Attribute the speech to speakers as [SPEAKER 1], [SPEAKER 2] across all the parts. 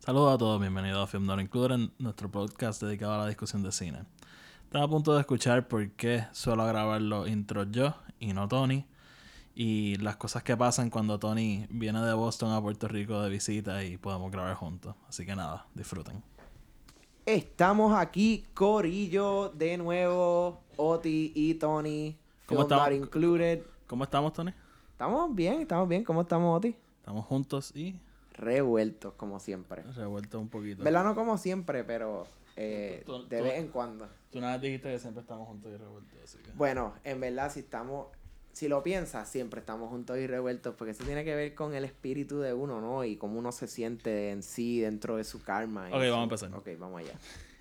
[SPEAKER 1] Saludos a todos, bienvenidos a Film Not Included, nuestro podcast dedicado a la discusión de cine. Estaba a punto de escuchar por qué suelo grabar los intros yo y no Tony. Y las cosas que pasan cuando Tony viene de Boston a Puerto Rico de visita y podemos grabar juntos. Así que nada, disfruten.
[SPEAKER 2] Estamos aquí, Corillo, de nuevo, Oti y Tony.
[SPEAKER 1] ¿Cómo
[SPEAKER 2] Film Not? Included.
[SPEAKER 1] ¿Cómo estamos, Tony?
[SPEAKER 2] Estamos bien, estamos bien. ¿Cómo estamos, Oti?
[SPEAKER 1] Estamos juntos y
[SPEAKER 2] Revueltos, como siempre.
[SPEAKER 1] revueltos un poquito.
[SPEAKER 2] ¿Verdad? No como siempre, pero eh,
[SPEAKER 1] Tú-
[SPEAKER 2] de
[SPEAKER 1] tú-
[SPEAKER 2] vez en cuando.
[SPEAKER 1] Tú vez dijiste que siempre estamos juntos y revueltos, así que...
[SPEAKER 2] Bueno, en verdad, si estamos... Si lo piensas, siempre estamos juntos y revueltos, porque eso tiene que ver con el espíritu de uno, ¿no? Y cómo uno se siente en sí dentro de su karma.
[SPEAKER 1] Ok,
[SPEAKER 2] su-
[SPEAKER 1] vamos a empezar.
[SPEAKER 2] Ok, vamos allá.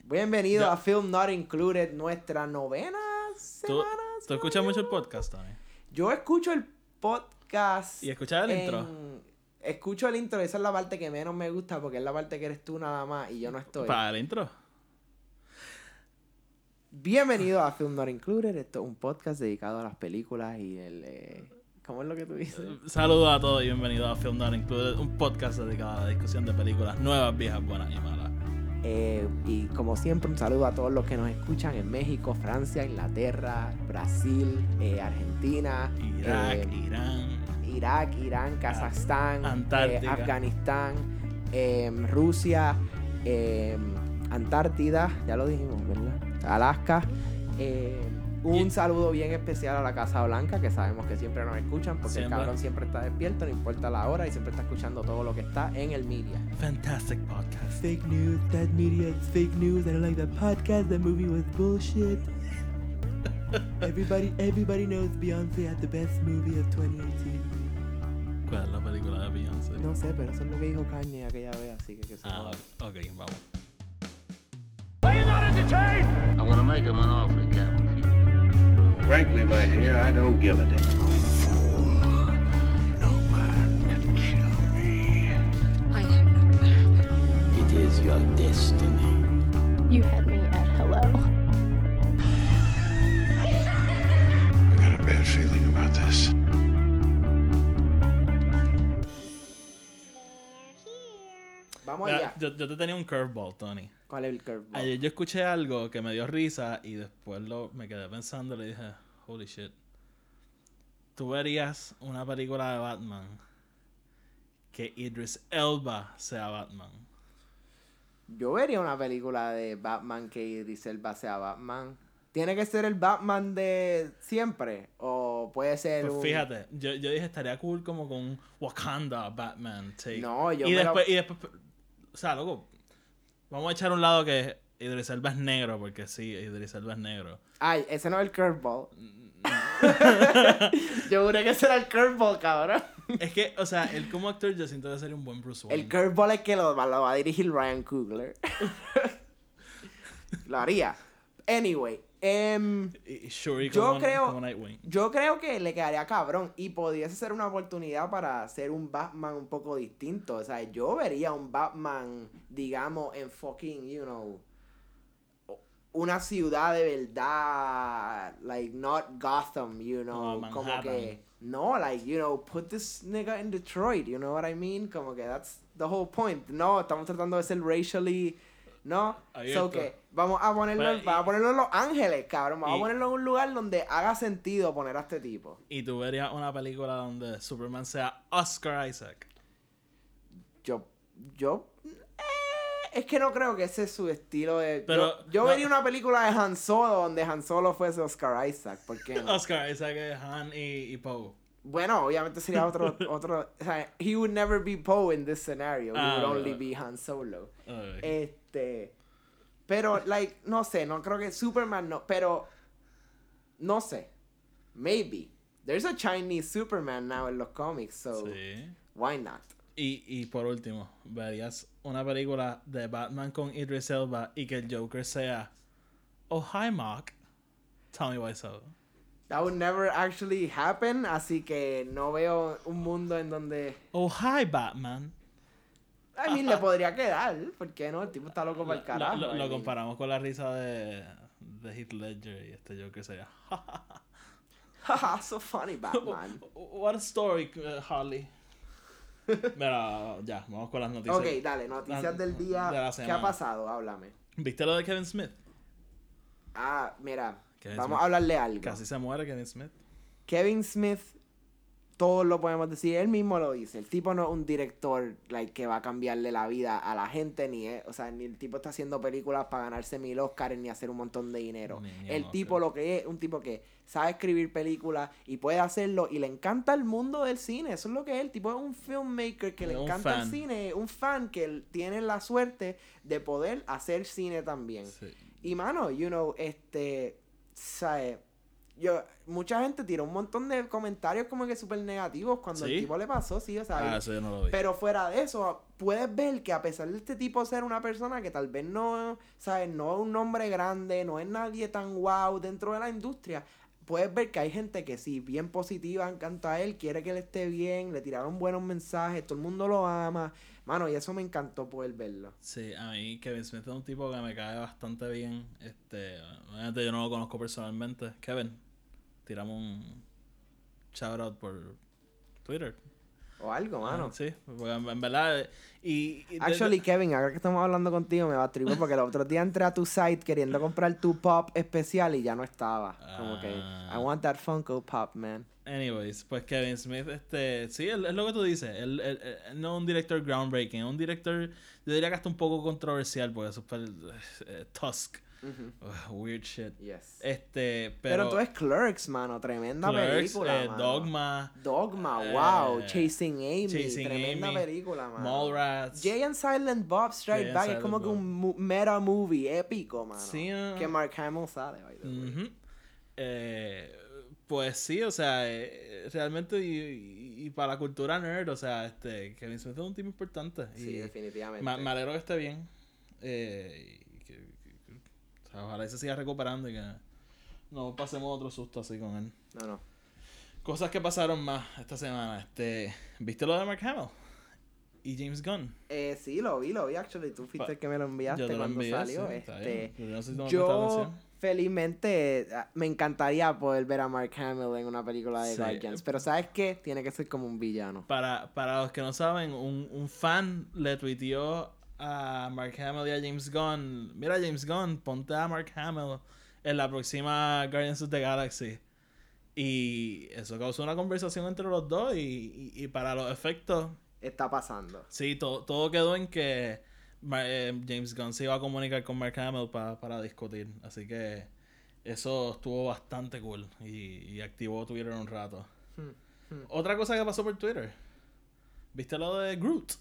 [SPEAKER 2] Bienvenido a Film Not Included, nuestra novena
[SPEAKER 1] ¿Tú,
[SPEAKER 2] semana.
[SPEAKER 1] ¿Tú escuchas mucho el podcast, Tony?
[SPEAKER 2] Yo escucho el podcast.
[SPEAKER 1] ¿Y escuchas el intro?
[SPEAKER 2] Escucho el intro, esa es la parte que menos me gusta porque es la parte que eres tú nada más y yo no estoy.
[SPEAKER 1] Para el intro.
[SPEAKER 2] Bienvenido a Film Not Included. Esto es un podcast dedicado a las películas y el. eh, ¿Cómo es lo que tú dices?
[SPEAKER 1] Saludos a todos y bienvenidos a Film Not Included, un podcast dedicado a la discusión de películas nuevas, viejas, buenas y malas.
[SPEAKER 2] Eh, y como siempre, un saludo a todos los que nos escuchan en México, Francia, Inglaterra, Brasil, eh, Argentina,
[SPEAKER 1] Irak,
[SPEAKER 2] eh,
[SPEAKER 1] Irán,
[SPEAKER 2] Irak, Irán, Kazajstán, eh, Afganistán, em, Rusia, em, Antártida, ya lo dijimos, ¿verdad? Alaska. em, un
[SPEAKER 1] Y-
[SPEAKER 2] saludo bien especial a la Casa Blanca, que sabemos que siempre nos escuchan, porque
[SPEAKER 1] Siempre.
[SPEAKER 2] el cabrón siempre está despierto, no importa la hora, y siempre está escuchando todo lo que está en el media.
[SPEAKER 1] fantastic podcast.
[SPEAKER 2] Fake news, that media is fake news. I don't like that podcast. That movie was bullshit. everybody, everybody knows Beyonce had the best movie of 2018.
[SPEAKER 1] ¿Cuál es la película de Beyoncé?
[SPEAKER 2] No sé, pero eso es lo que dijo Kanye aquella vez, así que que se
[SPEAKER 1] Ah,
[SPEAKER 2] joda.
[SPEAKER 1] ok, vamos.
[SPEAKER 3] I'm gonna make him an offer, Captain.
[SPEAKER 4] Frankly, my dear, I don't give a damn.
[SPEAKER 5] I am.
[SPEAKER 4] It is your destiny.
[SPEAKER 5] You had me at hello.
[SPEAKER 6] I got a bad feeling about this.
[SPEAKER 2] Vamos
[SPEAKER 1] Mira,
[SPEAKER 2] allá.
[SPEAKER 1] yo, yo te tenía un curveball, Tony.
[SPEAKER 2] ¿Cuál es el curveball?
[SPEAKER 1] Ayer yo escuché algo que me dio risa y después lo, me quedé pensando y le dije, holy shit. ¿Tú verías una película de Batman que Idris Elba sea Batman?
[SPEAKER 2] Yo vería una película de Batman que Idris Elba sea Batman. ¿Tiene que ser el Batman de siempre? ¿O puede ser
[SPEAKER 1] Pues
[SPEAKER 2] un...
[SPEAKER 1] fíjate, yo, yo dije estaría cool como con Wakanda Batman take.
[SPEAKER 2] No, yo
[SPEAKER 1] y
[SPEAKER 2] me lo-
[SPEAKER 1] después, y después, sea, loco, vamos a echar un lado que Idris Elba es negro, porque sí, Idris Elba es negro.
[SPEAKER 2] Ay, ese no es el curveball. Yo juré que ese era el curveball, cabrón.
[SPEAKER 1] Es que, o sea, él como actor yo siento que sería un buen Bruce Wayne.
[SPEAKER 2] El curveball es que lo, va- lo va a dirigir Ryan Coogler. lo haría. Anyway, em, Yo creo-
[SPEAKER 1] como Nightwing.
[SPEAKER 2] yo creo que le quedaría cabrón y pudiese ser una oportunidad para hacer un Batman un poco distinto. O sea, yo vería un Batman, digamos, en fucking, you know, una ciudad de verdad, like not Gotham, you know,
[SPEAKER 1] No,
[SPEAKER 2] como que no, like, you know, put this nigga in Detroit, you know what I mean? Como que that's the whole point. No, estamos tratando de ser racially, no, so que vamos a ponerlo,
[SPEAKER 1] Pero, y-
[SPEAKER 2] vamos a ponerlo en Los Ángeles, cabrón, vamos
[SPEAKER 1] y-
[SPEAKER 2] a ponerlo en un lugar donde haga sentido poner a este tipo.
[SPEAKER 1] Y tú verías una película donde Superman sea Oscar Isaac.
[SPEAKER 2] Yo, yo, eh, es que no creo que ese es su estilo de.
[SPEAKER 1] Pero,
[SPEAKER 2] yo yo
[SPEAKER 1] no.
[SPEAKER 2] vería una película de Han Solo donde Han Solo fuese Oscar Isaac, ¿por qué no?
[SPEAKER 1] Oscar Isaac es Han y, y Poe.
[SPEAKER 2] Bueno, obviamente sería otro, otro, o sea, he would never be Poe in this scenario, he
[SPEAKER 1] Ah,
[SPEAKER 2] would only
[SPEAKER 1] ah.
[SPEAKER 2] be Han Solo.
[SPEAKER 1] Ay.
[SPEAKER 2] Este, pero, like, no sé, no creo que Superman no, pero, no sé, maybe. There's a Chinese Superman now en los cómics, so
[SPEAKER 1] Sí.
[SPEAKER 2] why not?
[SPEAKER 1] Y, y por último, verías una película de Batman con Idris Elba y que el Joker sea Oh, hi, Mark. Tell me why so.
[SPEAKER 2] That would never actually happen, así que no veo un mundo en donde...
[SPEAKER 1] Oh, hi, Batman.
[SPEAKER 2] I mean, le podría quedar, ¿por qué no? El tipo está loco para el carajo.
[SPEAKER 1] lo, comparamos con la risa de, de Heath Ledger y este Joker sea
[SPEAKER 2] Haha, so funny, Batman.
[SPEAKER 1] What a story, uh, Harley. Mira, ya, vamos con las noticias.
[SPEAKER 2] Ok, dale, noticias
[SPEAKER 1] La-
[SPEAKER 2] del día.
[SPEAKER 1] de la
[SPEAKER 2] ¿Qué ha pasado? Háblame.
[SPEAKER 1] ¿Viste lo de Kevin Smith?
[SPEAKER 2] Ah, mira,
[SPEAKER 1] Kevin
[SPEAKER 2] vamos
[SPEAKER 1] Smith.
[SPEAKER 2] a hablarle algo.
[SPEAKER 1] Casi se muere Kevin Smith.
[SPEAKER 2] Kevin Smith, todos lo podemos decir, él mismo lo dice. El tipo no es un director like, que va a cambiarle la vida a la gente, ni es, o sea, ni el tipo está haciendo películas para ganarse mil Oscars ni hacer un montón de dinero. El tipo lo que es, un tipo que sabe escribir películas y puede hacerlo y le encanta el mundo del cine. Eso es lo que es. El tipo es un filmmaker que le encanta el cine, un fan que tiene la suerte de poder hacer cine también.
[SPEAKER 1] Sí.
[SPEAKER 2] Y mano, you know, este, ¿sabes? Yo, mucha gente tiró un montón de comentarios como que súper negativos cuando
[SPEAKER 1] ¿Sí?
[SPEAKER 2] el tipo le pasó, sí, o sea,
[SPEAKER 1] Ah, eso yo no lo vi.
[SPEAKER 2] pero fuera de eso, puedes ver que a pesar de este tipo ser una persona que tal vez no, ¿sabes? No es un nombre grande, no es nadie tan wow dentro de la industria, puedes ver que hay gente que sí, bien positiva en cuanto a él, quiere que él esté bien, le tiraron buenos mensajes, todo el mundo lo ama. Mano, y eso me encantó poder verlo.
[SPEAKER 1] Sí, a mí Kevin Smith es un tipo que me cae bastante bien. Este, obviamente yo no lo conozco personalmente. Kevin, tiramos un shout out por Twitter.
[SPEAKER 2] O algo, mano.
[SPEAKER 1] Sí, porque en, verdad. Y, y de-
[SPEAKER 2] Actually, Kevin, ahora que estamos hablando contigo, me va a tribar porque el otro día entré a tu site queriendo comprar tu pop especial y ya no estaba. Como que,
[SPEAKER 1] Ah.
[SPEAKER 2] I want that Funko Pop, man.
[SPEAKER 1] Anyways, pues Kevin Smith, este, sí, es lo que tú dices. Él, él- no es un director groundbreaking, es un director, yo diría que hasta un poco controversial porque es super eh, Tusk. Weird shit.
[SPEAKER 2] Yes.
[SPEAKER 1] Este,
[SPEAKER 2] Pero,
[SPEAKER 1] pero.
[SPEAKER 2] entonces Clerks, mano, tremenda
[SPEAKER 1] Clerks,
[SPEAKER 2] película.
[SPEAKER 1] eh,
[SPEAKER 2] mano.
[SPEAKER 1] Dogma,
[SPEAKER 2] Dogma,
[SPEAKER 1] eh,
[SPEAKER 2] wow. Chasing Amy,
[SPEAKER 1] Chasing
[SPEAKER 2] tremenda
[SPEAKER 1] Amy,
[SPEAKER 2] película, mano.
[SPEAKER 1] Mallrats.
[SPEAKER 2] Jay and Silent Bob Strike
[SPEAKER 1] Jay
[SPEAKER 2] Back es como que un meta movie épico, mano.
[SPEAKER 1] Sí, ah.
[SPEAKER 2] Que Mark Hamill sale, by the way.
[SPEAKER 1] Eh, pues sí, o sea, eh, realmente y, para la cultura nerd, o sea, este, Kevin Smith es un tipo importante.
[SPEAKER 2] Sí,
[SPEAKER 1] y
[SPEAKER 2] definitivamente.
[SPEAKER 1] me, me alegro que esté bien. Eh, y que, que- que- o sea, ojalá y se siga recuperando y que no pasemos otro susto así con él.
[SPEAKER 2] No, no.
[SPEAKER 1] Cosas que pasaron más esta semana. Este, ¿Viste lo de Mark Hamill? Y James Gunn.
[SPEAKER 2] Eh, sí, lo vi, lo vi, actually. Tú fuiste el que me lo enviaste
[SPEAKER 1] lo
[SPEAKER 2] cuando
[SPEAKER 1] envié,
[SPEAKER 2] salió.
[SPEAKER 1] sí,
[SPEAKER 2] este.
[SPEAKER 1] Yo no sé si
[SPEAKER 2] felizmente, ah, me encantaría poder ver a Mark Hamill en una película de
[SPEAKER 1] Sí.
[SPEAKER 2] Guardians. Pero ¿sabes qué? Tiene que ser como un villano.
[SPEAKER 1] Para, para los que no saben, un, un fan le tuiteó a Mark Hamill y a James Gunn. Mira, James Gunn, ponte a Mark Hamill en la próxima Guardians of the Galaxy. Y eso causó una conversación entre los dos. Y, y- y para los efectos,
[SPEAKER 2] Está pasando.
[SPEAKER 1] sí, to- todo quedó en que eh, James Gunn se iba a comunicar con Mark Hamill pa- para discutir. Así que eso estuvo bastante cool. Y, y activó Twitter un rato.
[SPEAKER 2] Hmm,
[SPEAKER 1] Otra cosa que pasó por Twitter. ¿Viste lo de Groot?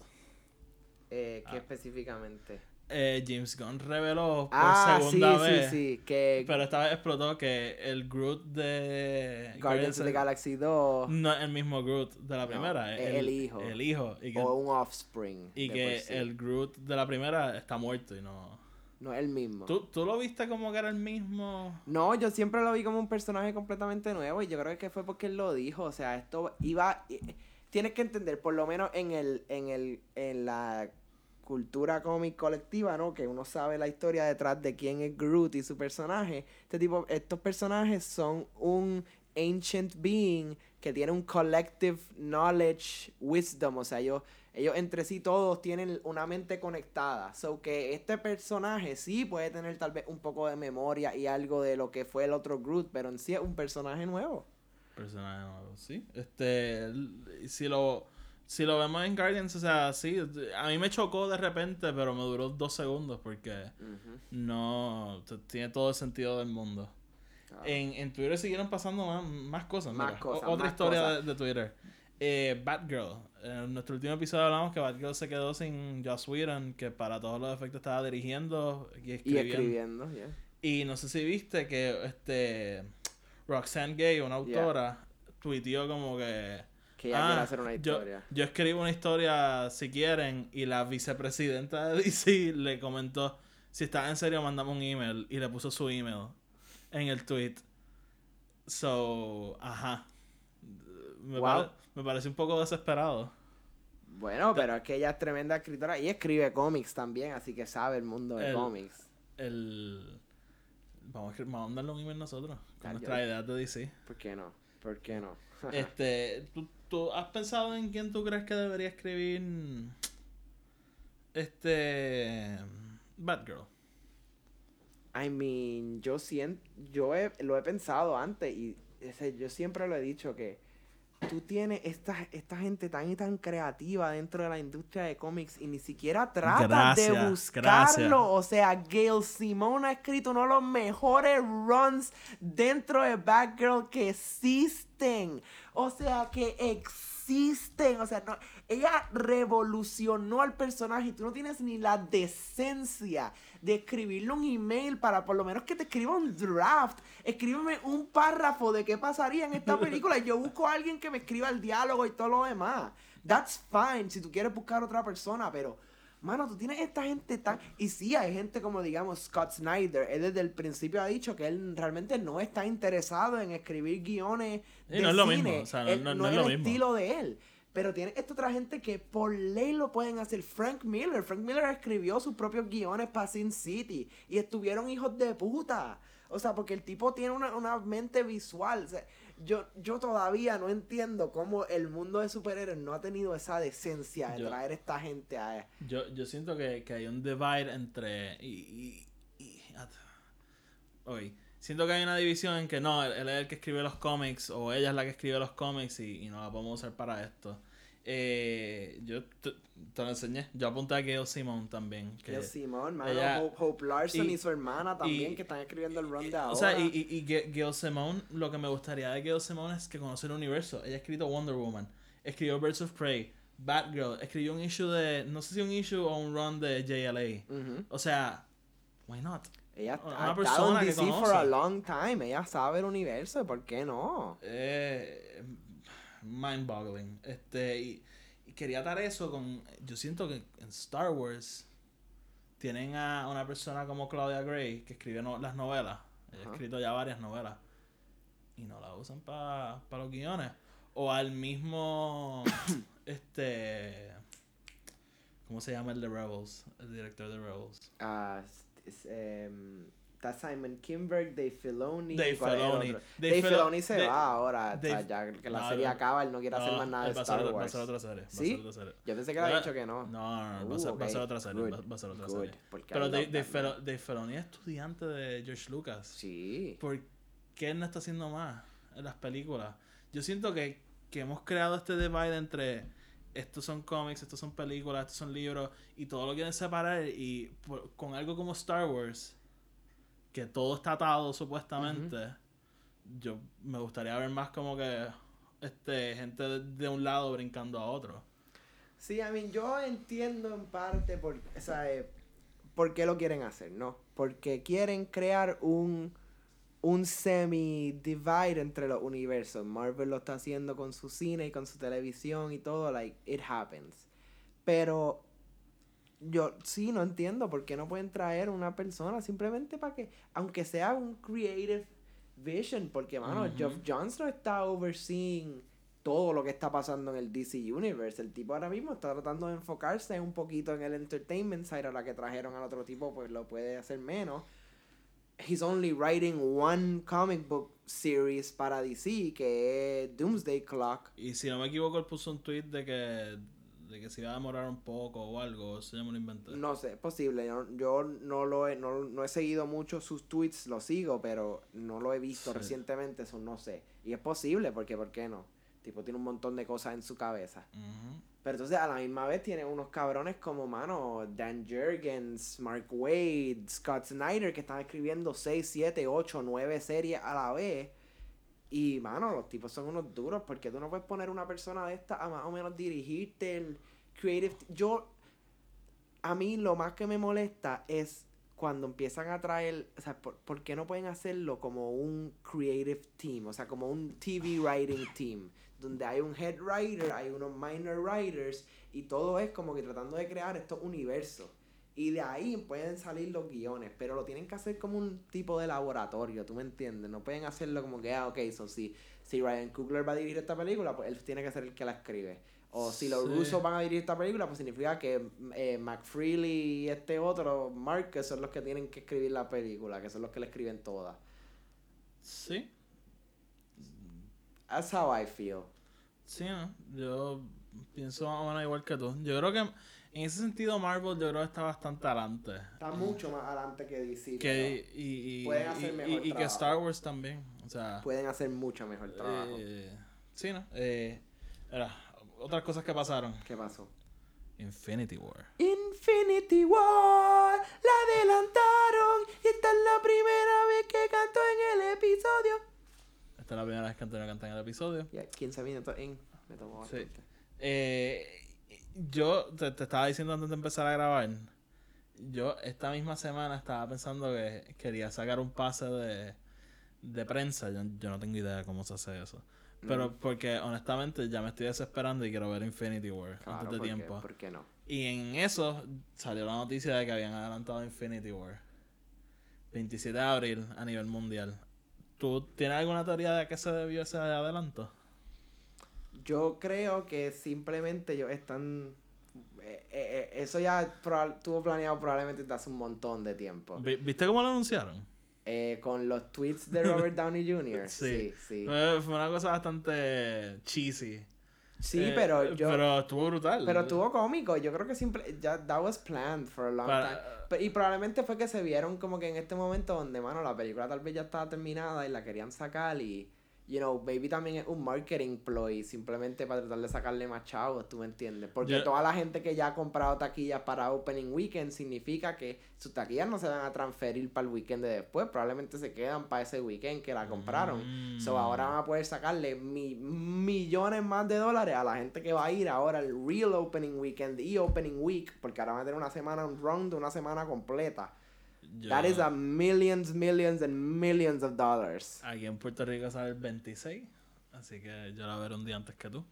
[SPEAKER 2] Eh,
[SPEAKER 1] Ah.
[SPEAKER 2] ¿Qué específicamente?
[SPEAKER 1] Eh, James Gunn reveló por
[SPEAKER 2] Ah, sí,
[SPEAKER 1] segunda
[SPEAKER 2] sí,
[SPEAKER 1] vez.
[SPEAKER 2] sí. Que
[SPEAKER 1] Pero esta vez explotó que el Groot de
[SPEAKER 2] Guardians of the Galaxy 2
[SPEAKER 1] no es el mismo Groot de la
[SPEAKER 2] No,
[SPEAKER 1] primera.
[SPEAKER 2] es el hijo.
[SPEAKER 1] El hijo. Y que,
[SPEAKER 2] o un offspring.
[SPEAKER 1] y que
[SPEAKER 2] sí.
[SPEAKER 1] el Groot de la primera está muerto y no.
[SPEAKER 2] No es el mismo.
[SPEAKER 1] ¿Tú, ¿Tú lo viste como que era el mismo?
[SPEAKER 2] No, yo siempre lo vi como un personaje completamente nuevo y yo creo que fue porque él lo dijo, o sea, esto iba eh, tienes que entender, por lo menos en el en el en la cultura cómic colectiva, ¿no? Que uno sabe la historia detrás de quién es Groot y su personaje. Este tipo estos personajes son un ancient being que tiene un collective knowledge, wisdom, o sea, ellos ellos entre sí todos tienen una mente conectada. So que este personaje sí puede tener tal vez un poco de memoria y algo de lo que fue el otro Groot, pero en sí es un personaje nuevo.
[SPEAKER 1] Personaje nuevo, sí. Este, si lo, si lo vemos en Guardians, o sea, sí, a mí me chocó de repente, pero me duró dos segundos porque no, tiene todo el sentido del mundo.
[SPEAKER 2] Ah.
[SPEAKER 1] En, en Twitter siguieron pasando más, más cosas.
[SPEAKER 2] Más
[SPEAKER 1] mira.
[SPEAKER 2] cosas,
[SPEAKER 1] O- Otra
[SPEAKER 2] más
[SPEAKER 1] historia
[SPEAKER 2] cosas.
[SPEAKER 1] de, de Twitter. Eh, Batgirl. En nuestro último episodio hablamos que Batgirl se quedó sin Joss Whedon, que para todos los efectos estaba dirigiendo y
[SPEAKER 2] Y
[SPEAKER 1] escribiendo.
[SPEAKER 2] escribiendo, yeah.
[SPEAKER 1] Y no sé si viste que este Roxanne Gay, una autora, tuiteó como que
[SPEAKER 2] Que ella quiere
[SPEAKER 1] "Ah,
[SPEAKER 2] hacer una historia.
[SPEAKER 1] Yo, escribo una historia si quieren y la vicepresidenta de DC le comentó si está en serio mandame un email y le puso su email en el tweet. So, ajá. Me,
[SPEAKER 2] Wow.
[SPEAKER 1] pare- me parece un poco desesperado.
[SPEAKER 2] Bueno, pero es que ella es tremenda escritora y escribe cómics también, así que sabe el mundo de
[SPEAKER 1] El-
[SPEAKER 2] cómics.
[SPEAKER 1] El vamos a, escri- vamos a mandarle un email nosotros con nuestra
[SPEAKER 2] yo-
[SPEAKER 1] idea de DC.
[SPEAKER 2] ¿Por qué no? ¿Por qué no?
[SPEAKER 1] Este, ¿tú, ¿Tú has pensado en quién tú crees que debería escribir este Batgirl?
[SPEAKER 2] I mean, yo siento, yo he- lo he pensado antes y ese, yo siempre lo he dicho que tú tienes esta, esta gente tan y tan creativa dentro de la industria de cómics y ni siquiera trata de buscarlo.
[SPEAKER 1] gracias.
[SPEAKER 2] O sea, Gail Simone ha escrito uno de los mejores runs dentro de Batgirl que existen. O sea, que existen. O sea, no, ella revolucionó al personaje y tú no tienes ni la decencia de escribirle un email para por lo menos que te escriba un draft. Escríbeme un párrafo de qué pasaría en esta película y yo busco a alguien que me escriba el diálogo y todo lo demás. That's fine si tú quieres buscar otra persona, pero mano, tú tienes esta gente tan y sí hay gente como digamos Scott Snyder, él desde el principio ha dicho que él realmente no está interesado en escribir guiones
[SPEAKER 1] Sí,
[SPEAKER 2] de
[SPEAKER 1] no es lo mismo, o sea, no-
[SPEAKER 2] Él-
[SPEAKER 1] no-
[SPEAKER 2] no
[SPEAKER 1] no
[SPEAKER 2] es el
[SPEAKER 1] mismo.
[SPEAKER 2] estilo de él. Pero tiene esta otra gente que por ley lo pueden hacer. Frank Miller. Frank Miller escribió sus propios guiones para Sin City. Y estuvieron hijos de puta. O sea, porque el tipo tiene una, una mente visual. O sea, yo, yo todavía no entiendo cómo el mundo de superhéroes no ha tenido esa decencia de
[SPEAKER 1] Yo-
[SPEAKER 2] traer esta gente a...
[SPEAKER 1] Yo, yo siento que, que hay un divide entre. Y, y, y- at- ok, Siento que hay una división en que no, él, él es el que escribe los cómics o ella es la que escribe los cómics y, y no la podemos usar para esto. Eh, yo te, te lo enseñé. Yo apunté a Gail Simone también. Que,
[SPEAKER 2] Gail Simone, mano,
[SPEAKER 1] ella-
[SPEAKER 2] Hope, Hope Larson y,
[SPEAKER 1] y-
[SPEAKER 2] su hermana también
[SPEAKER 1] y-
[SPEAKER 2] que están escribiendo el run de ahora.
[SPEAKER 1] O sea, y, y, y Ga- Gail Simone, lo que me gustaría de Gail Simone es que conoce el universo. Ella ha escrito Wonder Woman, escribió Birds of Prey, Batgirl, escribió un issue de, no sé si un issue o un run de JLA.
[SPEAKER 2] Ujú.
[SPEAKER 1] O sea, why not?
[SPEAKER 2] Ella
[SPEAKER 1] una
[SPEAKER 2] ha estado en DC for a long time. Ella sabe el universo, ¿por qué no?
[SPEAKER 1] Eh, mind boggling. Este, y, y quería atar eso con, yo siento que en Star Wars tienen a una persona como Claudia Gray que escribe no- las novelas. Ella ha escrito ya varias novelas. Y no la usan para los guiones. O al mismo, este, ¿cómo se llama el de Rebels? El director de Rebels.
[SPEAKER 2] Ah, em, está Simon Kimberg, Dave Filoni.
[SPEAKER 1] Dave
[SPEAKER 2] ¿cuál es el
[SPEAKER 1] Filoni. Dave
[SPEAKER 2] Dave,
[SPEAKER 1] Filo-
[SPEAKER 2] Filoni se
[SPEAKER 1] Dave-
[SPEAKER 2] va ahora.
[SPEAKER 1] Dave-
[SPEAKER 2] ya que la
[SPEAKER 1] no,
[SPEAKER 2] serie acaba, él no quiere hacer
[SPEAKER 1] No,
[SPEAKER 2] más nada de Star
[SPEAKER 1] hacer- Va a
[SPEAKER 2] Wars.
[SPEAKER 1] ser otra serie.
[SPEAKER 2] ¿Sí?
[SPEAKER 1] otra serie.
[SPEAKER 2] Yo pensé que había
[SPEAKER 1] Va-
[SPEAKER 2] dicho que no.
[SPEAKER 1] No, no, no, va, a
[SPEAKER 2] Uh,
[SPEAKER 1] ser, va a ser otra serie.
[SPEAKER 2] good,
[SPEAKER 1] Va, a ser otra
[SPEAKER 2] good,
[SPEAKER 1] serie.
[SPEAKER 2] porque
[SPEAKER 1] Pero. Dave Filoni es estudiante de George Lucas.
[SPEAKER 2] Sí.
[SPEAKER 1] ¿Por qué él no está haciendo más en las películas? Yo siento que, que hemos creado este divide entre estos son cómics, estos son películas, estos son libros y todo lo quieren separar y por- con algo como Star Wars que todo está atado supuestamente yo me gustaría ver más como que este gente de, un lado brincando a otro
[SPEAKER 2] Sí, I mean, yo entiendo en parte por, o sea, eh, por qué lo quieren hacer, ¿no? Porque quieren crear un, un semi-divide entre los universos. Marvel lo está haciendo con su cine y con su televisión y todo, like, it happens. Pero yo sí no entiendo por qué no pueden traer una persona simplemente para que, aunque sea un creative vision, porque, mano,
[SPEAKER 1] Ujú.
[SPEAKER 2] Geoff Johns no está overseeing todo lo que está pasando en el DC Universe. El tipo ahora mismo está tratando de enfocarse un poquito en el entertainment side. A la que trajeron al otro tipo, pues lo puede hacer menos. He's only writing one comic book series para DC, que es Doomsday Clock.
[SPEAKER 1] y si no me equivoco él puso un tweet de que de que se iba a demorar un poco o algo eso ya me lo inventé
[SPEAKER 2] No sé, es posible. Yo, yo no lo he, no, no he seguido mucho sus tweets, lo sigo, pero no lo he visto
[SPEAKER 1] Sí.
[SPEAKER 2] recientemente, eso no sé. Y es posible, porque ¿por qué no? Tipo, tiene un montón de cosas en su cabeza.
[SPEAKER 1] Ujú.
[SPEAKER 2] Pero entonces a la misma vez tiene unos cabrones como, mano, Dan Jurgens, Mark Wade, Scott Snyder, que están escribiendo 6, 7, 8, 9 series a la vez. Y, mano, los tipos son unos duros, porque tú no puedes poner una persona de esta a más o menos dirigirte el creative... Yo, a mí lo más que me molesta es cuando empiezan a traer, o sea, ¿por, por qué no pueden hacerlo como un creative team? O sea, como un TV writing team, donde hay un head writer, hay unos minor writers, y todo es como que tratando de crear estos universos. Y de ahí pueden salir los guiones, pero lo tienen que hacer como un tipo de laboratorio, ¿tú me entiendes? No pueden hacerlo como que, ah, ok, so si, si Ryan Coogler va a dirigir esta película, pues él tiene que ser el que la escribe. O si los
[SPEAKER 1] Sí.
[SPEAKER 2] rusos van a dirigir esta película, pues significa que eh, McFreely y este otro, Mark, que son los que tienen que escribir la película, que son los que la escriben todas.
[SPEAKER 1] sí
[SPEAKER 2] That's how I feel.
[SPEAKER 1] Sí, ¿no? Yo pienso más o menos igual que tú. Yo creo que en ese sentido Marvel yo creo que está bastante adelante.
[SPEAKER 2] Está mucho más adelante que DC.
[SPEAKER 1] Que, y, y,
[SPEAKER 2] Pueden hacer
[SPEAKER 1] y-
[SPEAKER 2] mejor
[SPEAKER 1] y- y que. Star Wars también. O sea,
[SPEAKER 2] pueden hacer mucho mejor trabajo.
[SPEAKER 1] eh, sí, ¿no? Eh, era, otras cosas que pasaron.
[SPEAKER 2] ¿Qué pasó?
[SPEAKER 1] Infinity War.
[SPEAKER 2] Infinity War, la adelantaron y esta es la primera vez que cantó en el episodio.
[SPEAKER 1] Esta es la primera vez que Antonio canta en el episodio.
[SPEAKER 2] Ya, 15 minutos en. Me tomó
[SPEAKER 1] Sí. Eh, yo te, te estaba diciendo antes de empezar a grabar. Yo esta misma semana estaba pensando que quería sacar un pase de, de prensa. Yo, yo no tengo idea de cómo se hace eso. Pero porque honestamente ya me estoy desesperando y quiero ver Infinity War
[SPEAKER 2] Claro,
[SPEAKER 1] antes de tiempo.
[SPEAKER 2] ¿Por qué no?
[SPEAKER 1] Y en eso salió la noticia de que habían adelantado Infinity War. 27 de abril a nivel mundial. ¿Tú tienes alguna teoría de a qué se debió ese adelanto?
[SPEAKER 2] Yo creo que simplemente ellos están. eh, eh, eh, eso ya proba- estuvo planeado probablemente desde hace un montón de tiempo.
[SPEAKER 1] Vi- ¿Viste cómo lo anunciaron?
[SPEAKER 2] Eh, con los tweets de Robert Downey Jr. sí, sí.
[SPEAKER 1] Fue una cosa bastante cheesy.
[SPEAKER 2] Sí,
[SPEAKER 1] Eh,
[SPEAKER 2] pero yo.
[SPEAKER 1] Pero estuvo brutal.
[SPEAKER 2] Pero estuvo cómico. Yo creo que simple. Ya, that was planned for a long
[SPEAKER 1] Para-
[SPEAKER 2] time. Y probablemente fue que se vieron como que en este momento donde, mano, la película tal vez ya estaba terminada y la querían sacar y. You know, Baby también es un marketing ploy simplemente para tratar de sacarle más chavos, ¿tú me entiendes? Porque toda la gente que ya ha comprado taquillas para Opening Weekend significa que sus taquillas no se van a transferir para el weekend de después, probablemente se quedan para ese weekend que la compraron.
[SPEAKER 1] Mm.
[SPEAKER 2] So ahora van a poder sacarle mi- millones más de dólares a la gente que va a ir ahora el real opening weekend y opening week, porque ahora van a tener una semana, un run de una semana completa.
[SPEAKER 1] Yo-
[SPEAKER 2] That is a millions, millions and millions of dollars.
[SPEAKER 1] Aquí en Puerto Rico sale el 26. Así que yo la veré un día antes que tú.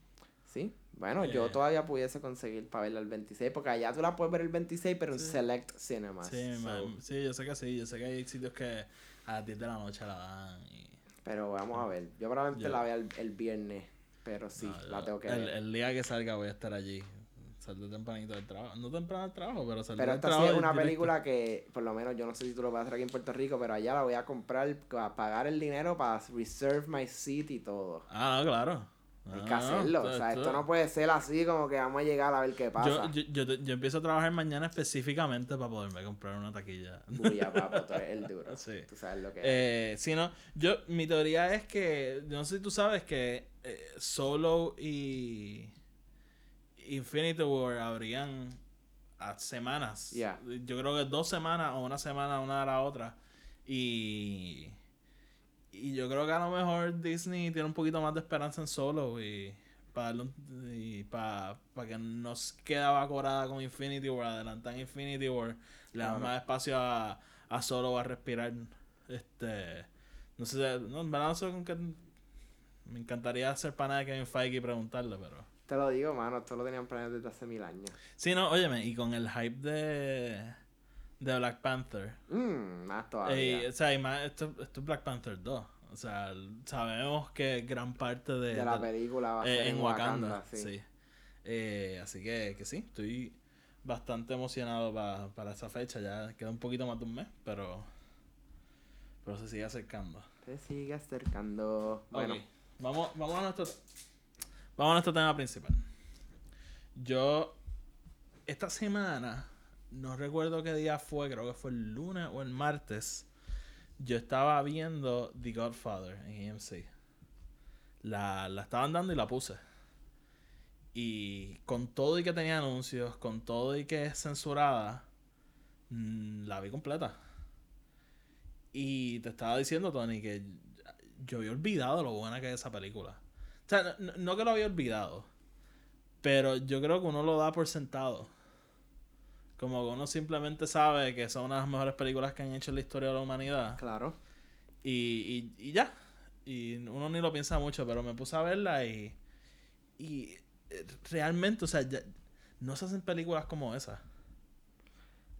[SPEAKER 2] ¿Sí? Bueno, yo
[SPEAKER 1] Eh.
[SPEAKER 2] todavía pudiese conseguir para verla el 26, porque allá tú la puedes ver el 26, pero en Select Cinemas.
[SPEAKER 1] Sí,
[SPEAKER 2] So,
[SPEAKER 1] sí, yo sé que sí. Yo sé que hay sitios que a las 10 de la noche la dan. Y...
[SPEAKER 2] Pero vamos a ver. Yo probablemente
[SPEAKER 1] Yo-
[SPEAKER 2] la vea el, el viernes, pero sí,
[SPEAKER 1] No,
[SPEAKER 2] la tengo que
[SPEAKER 1] el,
[SPEAKER 2] ver.
[SPEAKER 1] el día que salga voy a estar allí. Salgo tempranito del trabajo. No temprano del trabajo, pero salgo
[SPEAKER 2] Pero
[SPEAKER 1] del
[SPEAKER 2] esta sí es una
[SPEAKER 1] directo.
[SPEAKER 2] película que, por lo menos, yo no sé si tú lo vas a hacer aquí en Puerto Rico, pero allá la voy a comprar, a pagar el dinero para reserve my seat y todo.
[SPEAKER 1] Ah, no, claro.
[SPEAKER 2] Hay que hacerlo.
[SPEAKER 1] esto-
[SPEAKER 2] o sea,
[SPEAKER 1] esto-
[SPEAKER 2] esto no puede ser así como que vamos a llegar a ver qué pasa.
[SPEAKER 1] Yo, yo, yo, yo empiezo a trabajar mañana específicamente para poderme comprar una taquilla.
[SPEAKER 2] Bulla, papo, tú eres el duro.
[SPEAKER 1] Sí.
[SPEAKER 2] Tú sabes lo que es.
[SPEAKER 1] Eh, si no, yo, mi teoría es que, no sé si tú sabes que eh, Solo y Infinity War habrían a semanas.
[SPEAKER 2] Yeah.
[SPEAKER 1] Yo creo que dos semanas o una semana una a la otra. Y, y yo creo que a lo mejor Disney tiene un poquito más de esperanza en Solo y para para que no se quede vacorada con Infinity War, adelantan Infinity War, le dan
[SPEAKER 2] Claro.
[SPEAKER 1] más espacio a, a Solo a respirar. Este, no sé, no, qué. Me encantaría hacer pana de Kevin Feige y preguntarle, pero.
[SPEAKER 2] Te lo digo, mano, esto lo tenían planeado desde hace mil años.
[SPEAKER 1] Sí, no, óyeme, y con el hype de, de Black Panther.
[SPEAKER 2] Mmm, más todavía.
[SPEAKER 1] Ey, o sea, y más, esto, esto es Black Panther 2. O sea, sabemos que gran parte de,
[SPEAKER 2] de la
[SPEAKER 1] de-
[SPEAKER 2] película va a
[SPEAKER 1] eh,
[SPEAKER 2] ser
[SPEAKER 1] en Wakanda.
[SPEAKER 2] sí.
[SPEAKER 1] sí. Eh, así que, que sí, estoy bastante emocionado pa- para esa fecha. Ya queda un poquito más de un mes, pero, pero se sigue acercando.
[SPEAKER 2] Se sigue acercando. Bueno,
[SPEAKER 1] vamos, vamos, a nuestro, vamos a nuestro tema principal. Yo, esta semana, no recuerdo qué día fue, creo que fue el lunes o el martes. Yo estaba viendo The Godfather en AMC. La, la estaban dando y la puse. Y con todo y que tenía anuncios, con todo y que es censurada, mm, la vi completa. Y te estaba diciendo, Tony, que yo había olvidado lo buena que es esa película. O sea, no, no que lo había olvidado, pero yo creo que uno lo da por sentado. Como que uno simplemente sabe que son una de las mejores películas que han hecho en la historia de la humanidad.
[SPEAKER 2] claro.
[SPEAKER 1] Y, y, y ya. Y uno ni lo piensa mucho, pero me puse a verla y. Y eh, realmente, o sea, ya- no se hacen películas como esa.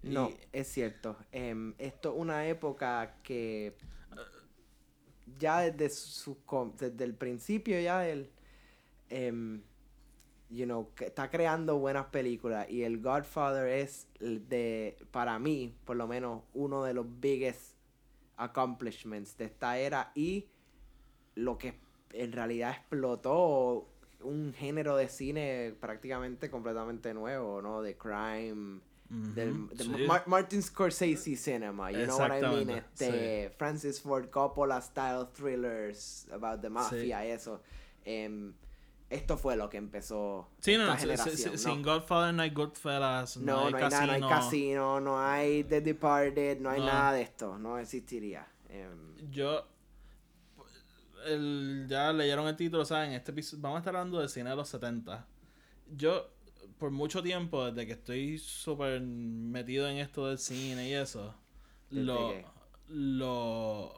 [SPEAKER 2] No,
[SPEAKER 1] Y-
[SPEAKER 2] es cierto. Em, esto es una época que ya desde su desde el principio ya el em, you know, está creando buenas películas y el Godfather es de para mí, por lo menos uno de los biggest accomplishments de esta era y lo que en realidad explotó un género de cine prácticamente completamente nuevo, ¿no? De crime, del, de
[SPEAKER 1] sí.
[SPEAKER 2] Martin Scorsese cinema, you know what I mean? Este, Francis Ford Coppola style thrillers about the mafia y eso. Em, esto fue lo que empezó
[SPEAKER 1] Sí,
[SPEAKER 2] esta
[SPEAKER 1] no,
[SPEAKER 2] generación,
[SPEAKER 1] si-
[SPEAKER 2] ¿no?
[SPEAKER 1] sin Godfather no hay Goodfellas, no,
[SPEAKER 2] No,
[SPEAKER 1] hay
[SPEAKER 2] no hay
[SPEAKER 1] casino.
[SPEAKER 2] nada, no hay casino, no hay The Departed, no hay
[SPEAKER 1] No.
[SPEAKER 2] nada de esto, no existiría. Em,
[SPEAKER 1] Yo. El, ya leyeron el título, ¿saben? Este episodio, vamos a estar hablando del cine de los 70. Yo, por mucho tiempo, desde que estoy súper metido en esto del cine y eso,
[SPEAKER 2] ¿Desde
[SPEAKER 1] lo, lo.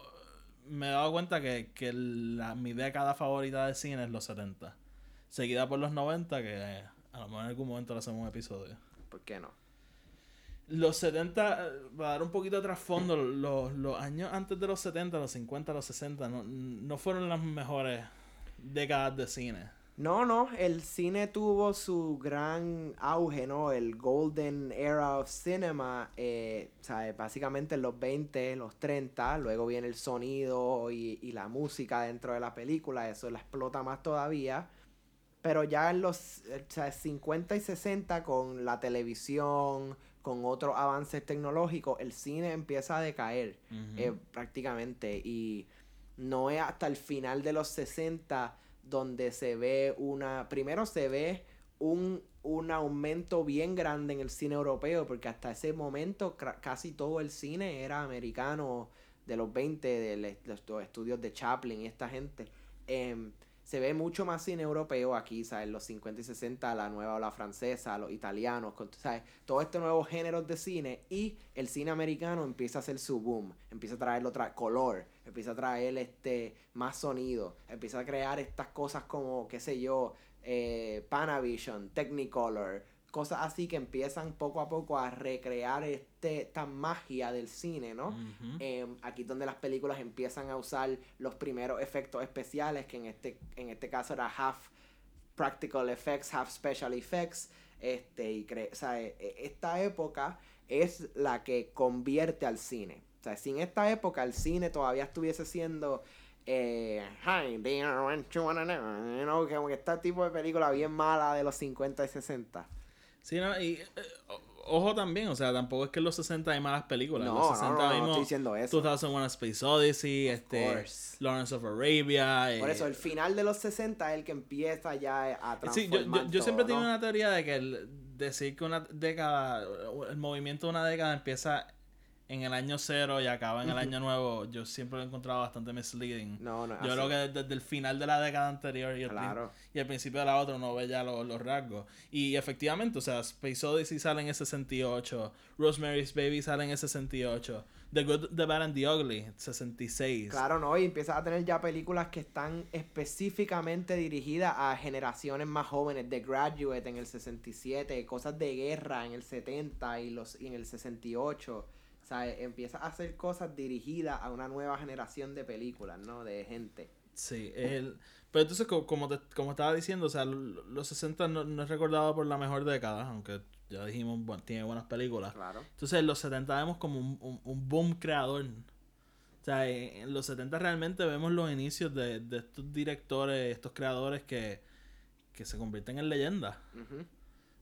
[SPEAKER 1] Me he dado cuenta que, que la, mi década favorita del cine es los 70. Seguida por los 90, que a lo mejor en algún momento le hacemos un episodio.
[SPEAKER 2] ¿Por qué no?
[SPEAKER 1] Los 70, eh, para dar un poquito de trasfondo, los, los años antes de los 70, los 50, los 60, no, no fueron las mejores décadas de cine.
[SPEAKER 2] No, no, el cine tuvo su gran auge, ¿no? El golden era of cinema, eh, ¿sabes? Básicamente en los 20, los 30, luego viene el sonido y, y la música dentro de la película, eso la explota más todavía. Pero ya en los eh, sea, 50 y 60 con la televisión, con otros avances tecnológicos, el cine empieza a decaer eh, prácticamente. Y no es hasta el final de los 60 donde se ve una... Primero se ve un, un aumento bien grande en el cine europeo, porque hasta ese momento casi todo el cine era americano de los 20, de los estudios de Chaplin y esta gente. Em, se ve mucho más cine europeo aquí, ¿sabes? Los 50 y 60, la nueva ola francesa, los italianos, ¿sabes? Todos estos nuevos géneros de cine y el cine americano empieza a hacer su boom, empieza a traer otra color, empieza a traer este más sonido, empieza a crear estas cosas como, qué sé yo, eh, Panavision, Technicolor, cosas así que empiezan poco a poco a recrear este, esta magia del cine, ¿no?
[SPEAKER 1] Ujú.
[SPEAKER 2] Em, aquí es donde las películas empiezan a usar los primeros efectos especiales, que en este, en este caso era half practical effects, half special effects. Este, y cre- o sea, e- e- esta época es la que convierte al cine. O sea, si en esta época el cine todavía estuviese siendo eh, Hi, dear, you wanna know? You know, como que este tipo de película bien mala de los 50 y 60.
[SPEAKER 1] Sí, no, y eh, ojo también, o sea, tampoco es que en los 60 hay malas películas. en
[SPEAKER 2] No,
[SPEAKER 1] los
[SPEAKER 2] no,
[SPEAKER 1] 60
[SPEAKER 2] no, no
[SPEAKER 1] vimos
[SPEAKER 2] estoy diciendo eso.
[SPEAKER 1] 2001 A Space Odyssey, este,
[SPEAKER 2] course.
[SPEAKER 1] Lawrence of Arabia.
[SPEAKER 2] Por
[SPEAKER 1] eh,
[SPEAKER 2] eso, el final de los 60 es el que empieza ya a transformar
[SPEAKER 1] Sí, yo, yo, yo siempre
[SPEAKER 2] todo,
[SPEAKER 1] tengo
[SPEAKER 2] ¿no?
[SPEAKER 1] una teoría de que el, decir que una década, el movimiento de una década empieza en el año cero y acaba en el año nuevo, yo siempre lo he encontrado bastante misleading.
[SPEAKER 2] No, no,
[SPEAKER 1] yo
[SPEAKER 2] así.
[SPEAKER 1] creo que desde, desde el final de la década anterior y el, prin-
[SPEAKER 2] Claro.
[SPEAKER 1] y el principio de la otra uno ve ya los, los rasgos. Y efectivamente, o sea, Space Odyssey sale en el 68, Rosemary's Baby sale en el 68, The Good, The Bad and The Ugly, 66.
[SPEAKER 2] Claro, no, y empiezas a tener ya películas que están específicamente dirigidas a generaciones más jóvenes. The Graduate en el 67, cosas de guerra en el 70 y, los, y en el 68. O sea, empiezas a hacer cosas dirigidas a una nueva generación de películas, ¿no? De gente.
[SPEAKER 1] Sí, el, pero entonces co- como, te- como estaba diciendo, o sea, los 60 no, no es recordado por la mejor década, aunque ya dijimos, bueno, tiene buenas películas.
[SPEAKER 2] Claro.
[SPEAKER 1] Entonces en los 70 vemos como un, un, un boom creador. O sea, en, los 70 realmente vemos los inicios de, de estos directores, estos creadores que, que se convierten en leyendas.
[SPEAKER 2] Ujú.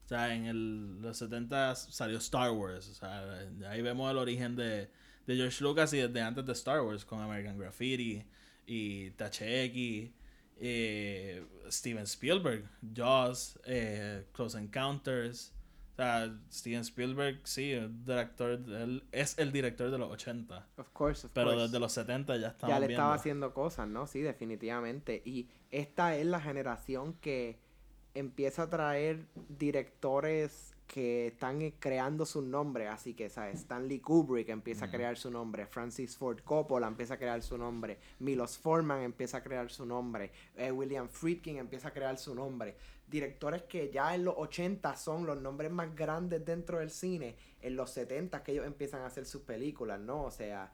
[SPEAKER 1] O sea, en el, los 70 salió Star Wars. O sea, ahí vemos el origen de, de George Lucas y desde antes de Star Wars con American Graffiti y THX, eh, Steven Spielberg, Jaws, eh, Close Encounters. O sea, Steven Spielberg, sí, el director, él es el director de los 80.
[SPEAKER 2] Of course, of
[SPEAKER 1] Pero
[SPEAKER 2] course.
[SPEAKER 1] desde los 70 ya estamos
[SPEAKER 2] ya le
[SPEAKER 1] viendo.
[SPEAKER 2] estaba haciendo cosas, ¿no? Sí, definitivamente. Y esta es la generación que empieza a traer directores que están eh, creando su nombre. Así que, ¿sabes? Stanley Kubrick empieza a crear su nombre. Francis Ford Coppola empieza a crear su nombre. Milos Forman empieza a crear su nombre. eh, William Friedkin empieza a crear su nombre. Directores que ya en los 80 son los nombres más grandes dentro del cine. En los 70 que ellos empiezan a hacer sus películas, ¿no? O sea,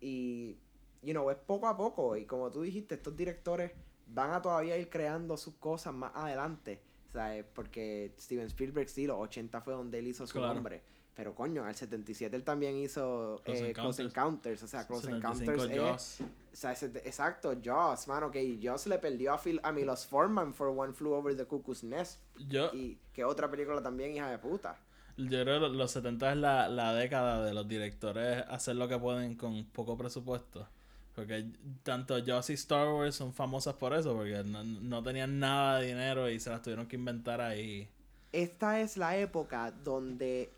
[SPEAKER 2] y, you know, es poco a poco. Y como tú dijiste, estos directores van a todavía ir creando sus cosas más adelante. ¿Sabes? Porque Steven Spielberg, sí, los 80 fue donde él hizo su
[SPEAKER 1] Claro.
[SPEAKER 2] nombre. Pero coño, el 77 él también hizo
[SPEAKER 1] Close
[SPEAKER 2] eh, Close
[SPEAKER 1] Encounters.
[SPEAKER 2] O sea, Close
[SPEAKER 1] 75
[SPEAKER 2] Encounters es...
[SPEAKER 1] Jaws.
[SPEAKER 2] O sea, exacto, Joss, mano, que Joss le perdió a, Phil, a Milos Forman for One Flew Over the Cuckoo's Nest.
[SPEAKER 1] Yo,
[SPEAKER 2] Y que otra película también, hija de puta.
[SPEAKER 1] yo creo que los 70 es la, la década de los directores hacer lo que pueden con poco presupuesto. Porque tanto Joss y Star Wars son famosas por eso, porque no, no tenían nada de dinero y se las tuvieron que inventar ahí.
[SPEAKER 2] Esta es la época donde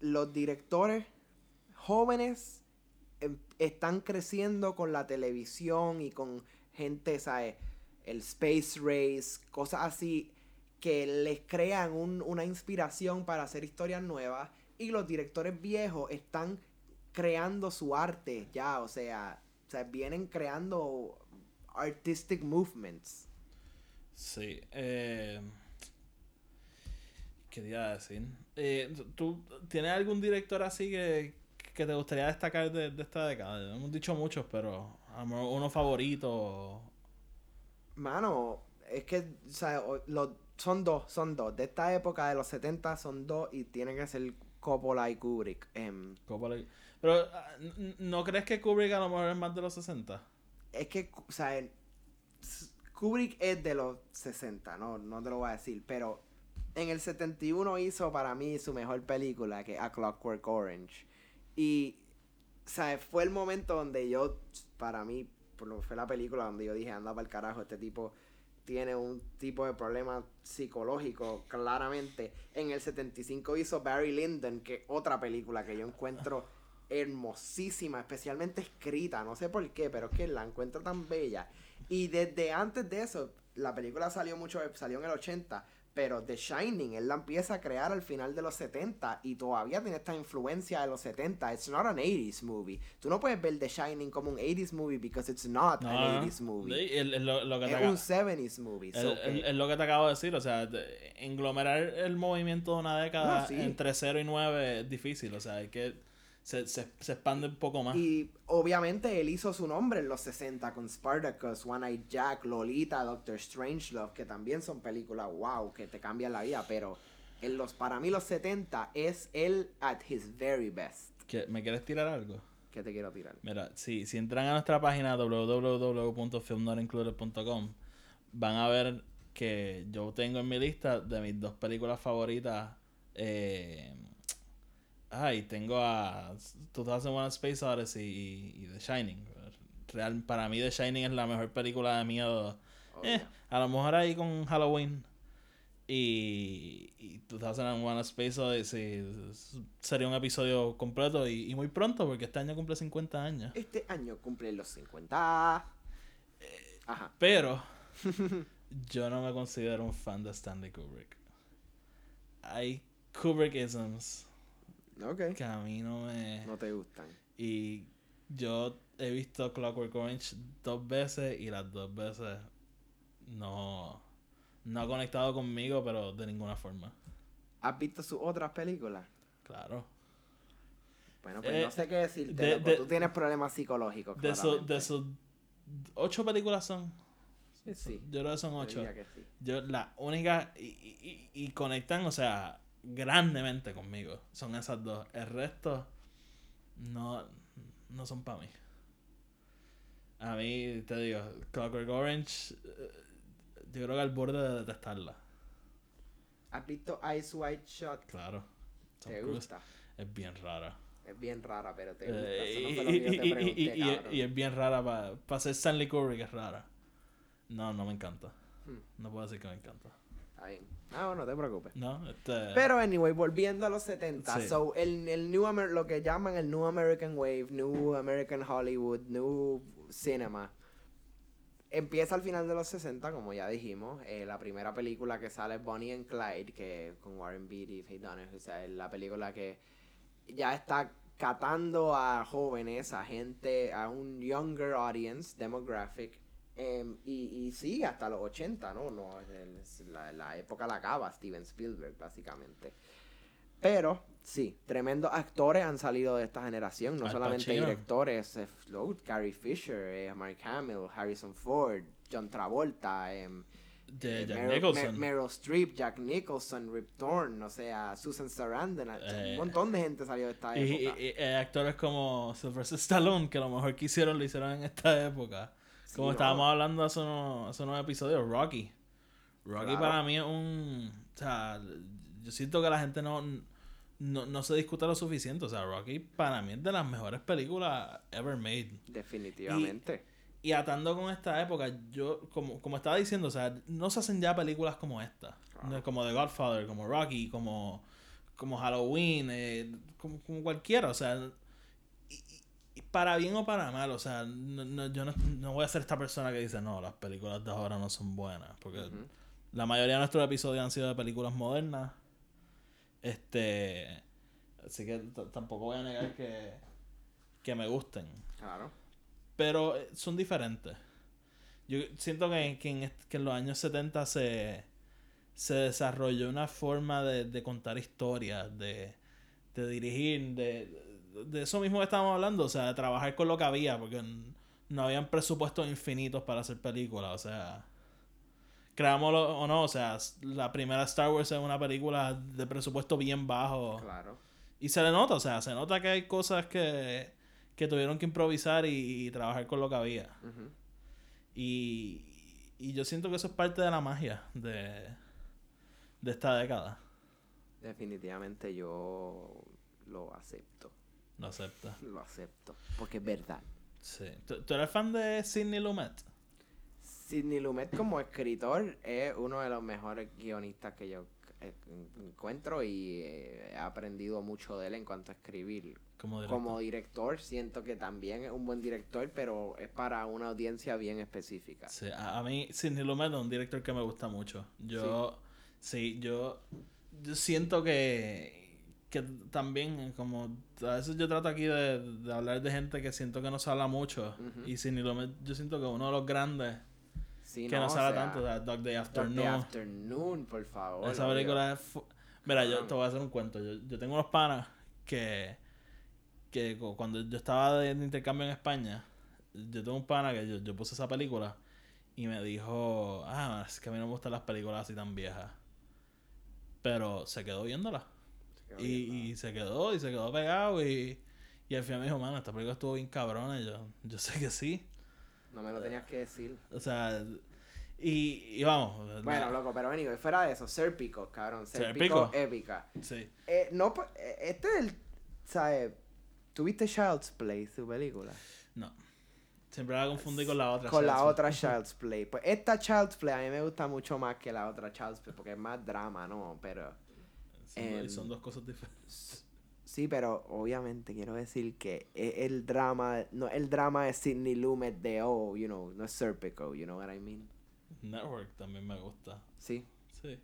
[SPEAKER 2] los directores jóvenes em- están creciendo con la televisión y con gente, ¿sabes? El Space Race, cosas así que les crean un- una inspiración para hacer historias nuevas y los directores viejos están creando su arte ya, o sea, o sea vienen creando artistic movements.
[SPEAKER 1] Sí. Eh, ¿Qué te iba a decir? Eh, ¿Tú tienes algún director así que, que te gustaría destacar de, de esta década? Hemos dicho muchos, pero a lo mejor uno favorito.
[SPEAKER 2] Mano, es que, o sea, los- son dos, son dos. De esta época de los 70 son dos y tienen que ser Coppola y Kubrick.
[SPEAKER 1] Coppola. Pero, ah, ¿no crees que Kubrick a lo mejor es más de los 60?
[SPEAKER 2] es que, o el- Kubrick es de los 60, no, no te lo voy a decir, pero en el 71 hizo para mí su mejor película, que es A Clockwork Orange. Y, sea, fue el momento donde yo, para mí, fue la película donde yo dije, anda para el carajo, este tipo tiene un tipo de problema psicológico, claramente. En el 75 hizo Barry Lyndon, que otra película que yo encuentro hermosísima, especialmente escrita, no sé por qué, pero es que la encuentro tan bella. Y desde antes de eso, la película salió mucho, salió en el 80, pero The Shining, él la empieza a crear al final de los 70 y todavía tiene esta influencia de los 70. It's not an 80s movie. Tú no puedes ver The Shining como un 80s movie because it's not
[SPEAKER 1] No,
[SPEAKER 2] an 80s movie.
[SPEAKER 1] Sí, es- es lo, lo que te
[SPEAKER 2] Es
[SPEAKER 1] acaba-
[SPEAKER 2] un 70s movie.
[SPEAKER 1] es-
[SPEAKER 2] so
[SPEAKER 1] es-
[SPEAKER 2] que-
[SPEAKER 1] es lo que te acabo de decir, o sea, englomerar el movimiento de una década
[SPEAKER 2] No, sí.
[SPEAKER 1] entre 0 y 9 es difícil, o sea, hay que se, se, se expande un poco más.
[SPEAKER 2] Y obviamente él hizo su nombre en los 60 con Spartacus, One Eyed Jack, Lolita, Doctor Strangelove, que también son películas wow, que te cambian la vida, pero en los, para mí los 70 es él at his very best.
[SPEAKER 1] ¿Qué- ¿Me quieres tirar algo?
[SPEAKER 2] que te quiero tirar?
[SPEAKER 1] Mira, si, si entran a nuestra página www.filmnotincluded.com van a ver que yo tengo en mi lista de mis dos películas favoritas. Eh, ay, tengo a 2001 Space Odyssey y, y The Shining. Real, para mí The Shining es la mejor película de miedo. Eh, a lo mejor ahí con Halloween y, y 2001 Space Odyssey sería un episodio completo y, y muy pronto porque este año cumple 50 años.
[SPEAKER 2] Este año cumple los 50. Ajá.
[SPEAKER 1] Pero yo no me considero un fan de Stanley Kubrick. Hay Kubrickisms Que a mí no me...
[SPEAKER 2] No te gustan.
[SPEAKER 1] Y yo he visto Clockwork Orange dos veces y las dos veces no, no ha conectado conmigo, pero de ninguna forma.
[SPEAKER 2] ¿Has visto sus otras películas?
[SPEAKER 1] Claro.
[SPEAKER 2] Bueno, pues
[SPEAKER 1] Eh,
[SPEAKER 2] no sé qué decirte.
[SPEAKER 1] de- de-
[SPEAKER 2] Tú tienes problemas psicológicos.
[SPEAKER 1] De,
[SPEAKER 2] claramente.
[SPEAKER 1] de sus ocho películas son.
[SPEAKER 2] Sí.
[SPEAKER 1] Yo creo que son ocho.
[SPEAKER 2] que sí.
[SPEAKER 1] Yo, la única. Y, y- y conectan, o sea, grandemente conmigo. Son esas dos. El resto. No. No son para mí. A mí, te digo, Clockwork Orange. eh, Yo creo que al borde de detestarla.
[SPEAKER 2] ¿Has visto Ice White Shot?
[SPEAKER 1] Claro. Tom
[SPEAKER 2] ¿Te
[SPEAKER 1] Cruise
[SPEAKER 2] gusta?
[SPEAKER 1] Es bien rara.
[SPEAKER 2] Es bien rara, pero te gusta.
[SPEAKER 1] Eh,
[SPEAKER 2] no
[SPEAKER 1] y, es bien rara para ser Stanley Kubrick, es rara. No, no me encanta.
[SPEAKER 2] Hmm.
[SPEAKER 1] No puedo decir que me encanta.
[SPEAKER 2] Está bien. Ah, bueno, no te preocupes.
[SPEAKER 1] No, este.
[SPEAKER 2] Pero, anyway, volviendo a los 70.
[SPEAKER 1] Sí.
[SPEAKER 2] So, el, el new Amer- lo que llaman el New American Wave, New American Hollywood, New Cinema. Empieza al final de los 60, como ya dijimos. Eh, la primera película que sale es Bonnie and Clyde, que con Warren Beatty y Faye Dunaway. O sea, es la película que ya está catando a jóvenes, a gente, a un younger audience demographic. Em, y, y sigue hasta los 80, ¿no? no la, la época la acaba Steven Spielberg, básicamente. Pero, sí, tremendos actores han salido de esta generación, no
[SPEAKER 1] Al
[SPEAKER 2] solamente
[SPEAKER 1] Pacino.
[SPEAKER 2] directores, eh, oh, Carrie Fisher, eh, Mark Hamill, Harrison Ford, John Travolta, em,
[SPEAKER 1] De
[SPEAKER 2] eh,
[SPEAKER 1] Jack
[SPEAKER 2] Meryl,
[SPEAKER 1] Nicholson.
[SPEAKER 2] Mer- Meryl Streep, Jack Nicholson, Rip Torn, o sea, Susan Sarandon,
[SPEAKER 1] Eh,
[SPEAKER 2] un montón de gente salió de esta
[SPEAKER 1] Y,
[SPEAKER 2] época.
[SPEAKER 1] y- y, eh, actores como Sylvester Stallone, que a lo mejor que hicieron lo hicieron en esta época. Como
[SPEAKER 2] Sí,
[SPEAKER 1] estábamos hablando hace unos, hace unos episodios, Rocky. Rocky
[SPEAKER 2] Claro.
[SPEAKER 1] para mí es un... O sea, yo siento que la gente no, no, no se discute lo suficiente. O sea, Rocky para mí es de las mejores películas ever made.
[SPEAKER 2] Definitivamente.
[SPEAKER 1] Y atando con esta época, yo, como, como estaba diciendo, o sea, no se hacen ya películas como esta. Como The Godfather, como Rocky, como, como Halloween, eh, como, como cualquiera, o sea, y para bien o para mal, o sea, no, no- yo no, no voy a ser esta persona que dice, no, las películas de ahora no son buenas, porque la mayoría de nuestros episodios han sido de películas modernas. Este, así que tampoco voy a negar que, que me gusten
[SPEAKER 2] Claro.
[SPEAKER 1] pero eh, son diferentes. Yo siento que, que en, que en los años 70 se, se desarrolló una forma de, de contar historias, de, de dirigir, de, de eso mismo que estábamos hablando, o sea, de trabajar con lo que había, porque no habían presupuestos infinitos para hacer películas, o sea, creámoslo o no, o sea, la primera Star Wars es una película de presupuesto bien bajo.
[SPEAKER 2] Claro.
[SPEAKER 1] Y se le nota, o sea, se nota que hay cosas que, que tuvieron que improvisar y, y trabajar con lo que había. Y, y yo siento que eso es parte de la magia de, de esta década.
[SPEAKER 2] Definitivamente yo lo acepto.
[SPEAKER 1] Lo acepta.
[SPEAKER 2] Lo acepto. Porque es verdad.
[SPEAKER 1] Sí. ¿Tú, tú eres fan de Sidney Lumet?
[SPEAKER 2] Sidney Lumet como escritor es uno de los mejores guionistas que yo eh, encuentro y eh, he aprendido mucho de él en cuanto a escribir.
[SPEAKER 1] Como director.
[SPEAKER 2] Como director siento que también es un buen director, pero es para una audiencia bien específica.
[SPEAKER 1] Sí, a, a mí Sidney Lumet es un director que me gusta mucho. Yo, sí, yo, yo siento que, que también, eh, como a veces yo trato aquí de, de hablar de gente que siento que no se habla mucho. Y Sidney Lumet, yo siento que uno de los grandes
[SPEAKER 2] Sí,
[SPEAKER 1] que no,
[SPEAKER 2] o
[SPEAKER 1] se habla
[SPEAKER 2] sea,
[SPEAKER 1] tanto, o sea, Dog Day
[SPEAKER 2] Dog
[SPEAKER 1] Afternoon.
[SPEAKER 2] Day Afternoon, por favor.
[SPEAKER 1] Esa película es... Mira, yo te voy a hacer un cuento. Yo, yo tengo unos panas que, que cu- cuando yo estaba de, de intercambio en España, yo tengo un pana que yo, yo puse esa película y me dijo, ah, es que a mí no me gustan las películas así tan viejas. Pero se quedó viéndola. Y, y se quedó, y se quedó pegado y... Y al final me dijo, mano, esta película estuvo bien cabrona. Y yo, yo sé que sí.
[SPEAKER 2] No me lo tenías que decir.
[SPEAKER 1] O sea, y, y vamos.
[SPEAKER 2] Bueno, loco, pero anyway, fuera de eso, Serpico, cabrón.
[SPEAKER 1] Serpico.
[SPEAKER 2] Serpico épica.
[SPEAKER 1] Sí.
[SPEAKER 2] Eh, no, eh, este es el, ¿sabes? ¿Tuviste Child's Play, su película?
[SPEAKER 1] No. Siempre la confundí con la otra.
[SPEAKER 2] Con la
[SPEAKER 1] Child's
[SPEAKER 2] otra Child's Play. Pues esta Child's Play a mí me gusta mucho más que la otra Child's Play porque es más drama, ¿no? Pero...
[SPEAKER 1] Son, dos-
[SPEAKER 2] em,
[SPEAKER 1] son dos cosas diferentes.
[SPEAKER 2] Sí, pero obviamente quiero decir que es el drama, no el drama de Sidney Lumet de, oh, you know, no es Serpico, you know what I mean?
[SPEAKER 1] Network también me gusta.
[SPEAKER 2] Sí.
[SPEAKER 1] Sí.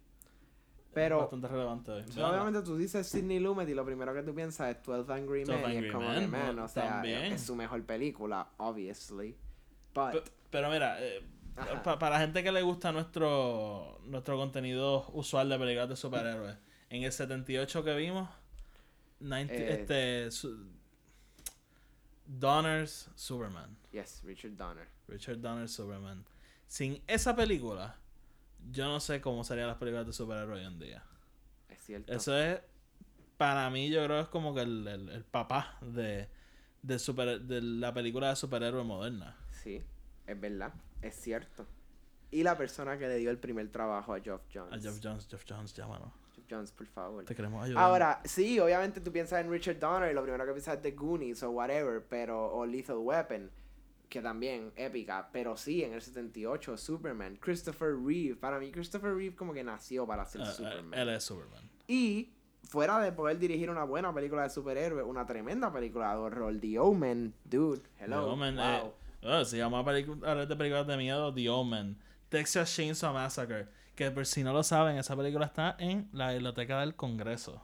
[SPEAKER 2] Pero-
[SPEAKER 1] Es bastante relevante. hoy.
[SPEAKER 2] So, obviamente tú dices Sidney Lumet y lo primero que tú piensas es 12 Angry
[SPEAKER 1] 12
[SPEAKER 2] Men. y es como que, man,
[SPEAKER 1] ¿no?
[SPEAKER 2] o sea,
[SPEAKER 1] También.
[SPEAKER 2] es, es su mejor película, obviously. But,
[SPEAKER 1] Pe- Pero mira, eh, para la gente que le gusta nuestro nuestro contenido usual de películas de superhéroes, en el 78 que vimos, 90
[SPEAKER 2] Eh.
[SPEAKER 1] este, su- Donner's Superman.
[SPEAKER 2] yes, Richard Donner.
[SPEAKER 1] Richard Donner's Superman. Sin esa película, yo no sé cómo serían las películas de superhéroes hoy en día.
[SPEAKER 2] Es cierto.
[SPEAKER 1] Eso es, para mí, yo creo que es como que el, el- el papá de, de, super, de la película de superhéroe moderna.
[SPEAKER 2] Sí, es verdad, es cierto. Y la persona que le dio el primer trabajo a Geoff Jones.
[SPEAKER 1] A Jeff Jones, Jeff Jones, llámanos.
[SPEAKER 2] Jones, por favor.
[SPEAKER 1] Te queremos ayudar.
[SPEAKER 2] Ahora, sí, obviamente tú piensas en Richard Donner y lo primero que piensas es The Goonies o whatever, pero, o Lethal Weapon, que también épica, pero sí, en el 78, Superman, Christopher Reeve, para mí Christopher Reeve como que nació para ser
[SPEAKER 1] Eh, eh,
[SPEAKER 2] Superman.
[SPEAKER 1] él es Superman.
[SPEAKER 2] Y fuera de poder dirigir una buena película de superhéroe, una tremenda película de horror, The Omen, dude, hello,
[SPEAKER 1] The Omen,
[SPEAKER 2] wow.
[SPEAKER 1] eh, oh, se llama hablar de películas de miedo, The Omen. Texas Chainsaw Massacre. Que por si no lo saben, esa película está en la biblioteca del Congreso.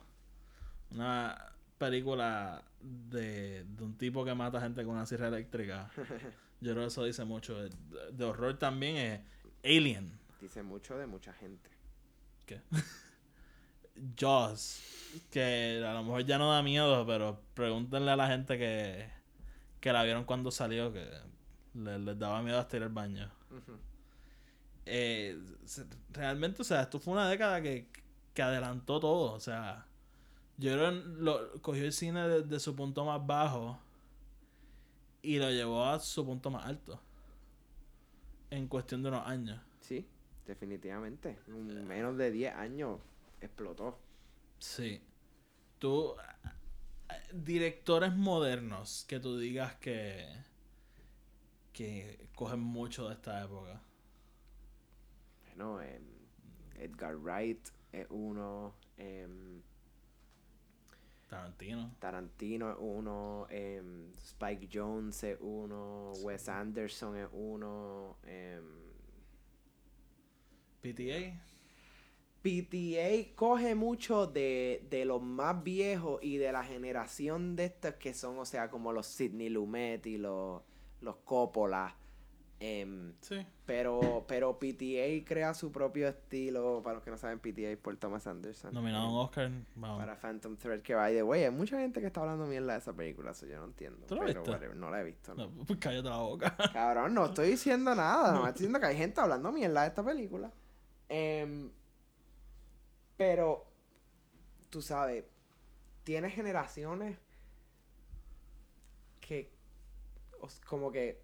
[SPEAKER 1] Una película de, de un tipo que mata gente con una sierra eléctrica. Yo creo que eso dice mucho. De, de horror también es Alien.
[SPEAKER 2] Dice mucho de mucha gente.
[SPEAKER 1] ¿Qué? Jaws. Que a lo mejor ya no da miedo, pero pregúntenle a la gente que, que la vieron cuando salió, que le- les daba miedo hasta ir al baño.
[SPEAKER 2] Ujú.
[SPEAKER 1] Eh, realmente, o sea, esto fue una década que, que adelantó todo. O sea, yo creo lo, cogió el cine desde su punto más bajo y lo llevó a su punto más alto. En cuestión de unos años.
[SPEAKER 2] Sí, definitivamente. En menos de 10 años explotó.
[SPEAKER 1] Sí. Tú, eh, directores modernos que tú digas que, que cogen mucho de esta época.
[SPEAKER 2] Em, Edgar Wright es uno, em,
[SPEAKER 1] Tarantino.
[SPEAKER 2] Tarantino es uno, em, Spike Jones es uno, Wes Anderson es uno, em,
[SPEAKER 1] PTA.
[SPEAKER 2] PTA coge mucho de, de los más viejos y de la generación de estos que son, o sea, como los Sidney Lumet y los, los Coppola. Em,
[SPEAKER 1] Sí.
[SPEAKER 2] pero, pero PTA crea su propio estilo. Para los que no saben, PTA por Thomas Anderson.
[SPEAKER 1] Nominado a un Oscar.
[SPEAKER 2] Para Phantom Thread, que by the way, hay mucha gente que está hablando mierda de esa película, eso yo no entiendo.
[SPEAKER 1] ¿Tú
[SPEAKER 2] pero
[SPEAKER 1] viste?
[SPEAKER 2] whatever, no la he visto. no.
[SPEAKER 1] No, pues cállate la boca.
[SPEAKER 2] Cabrón, no estoy diciendo nada, no estoy diciendo que hay gente hablando mierda de esta película. Em, pero, tú sabes, tiene generaciones que como que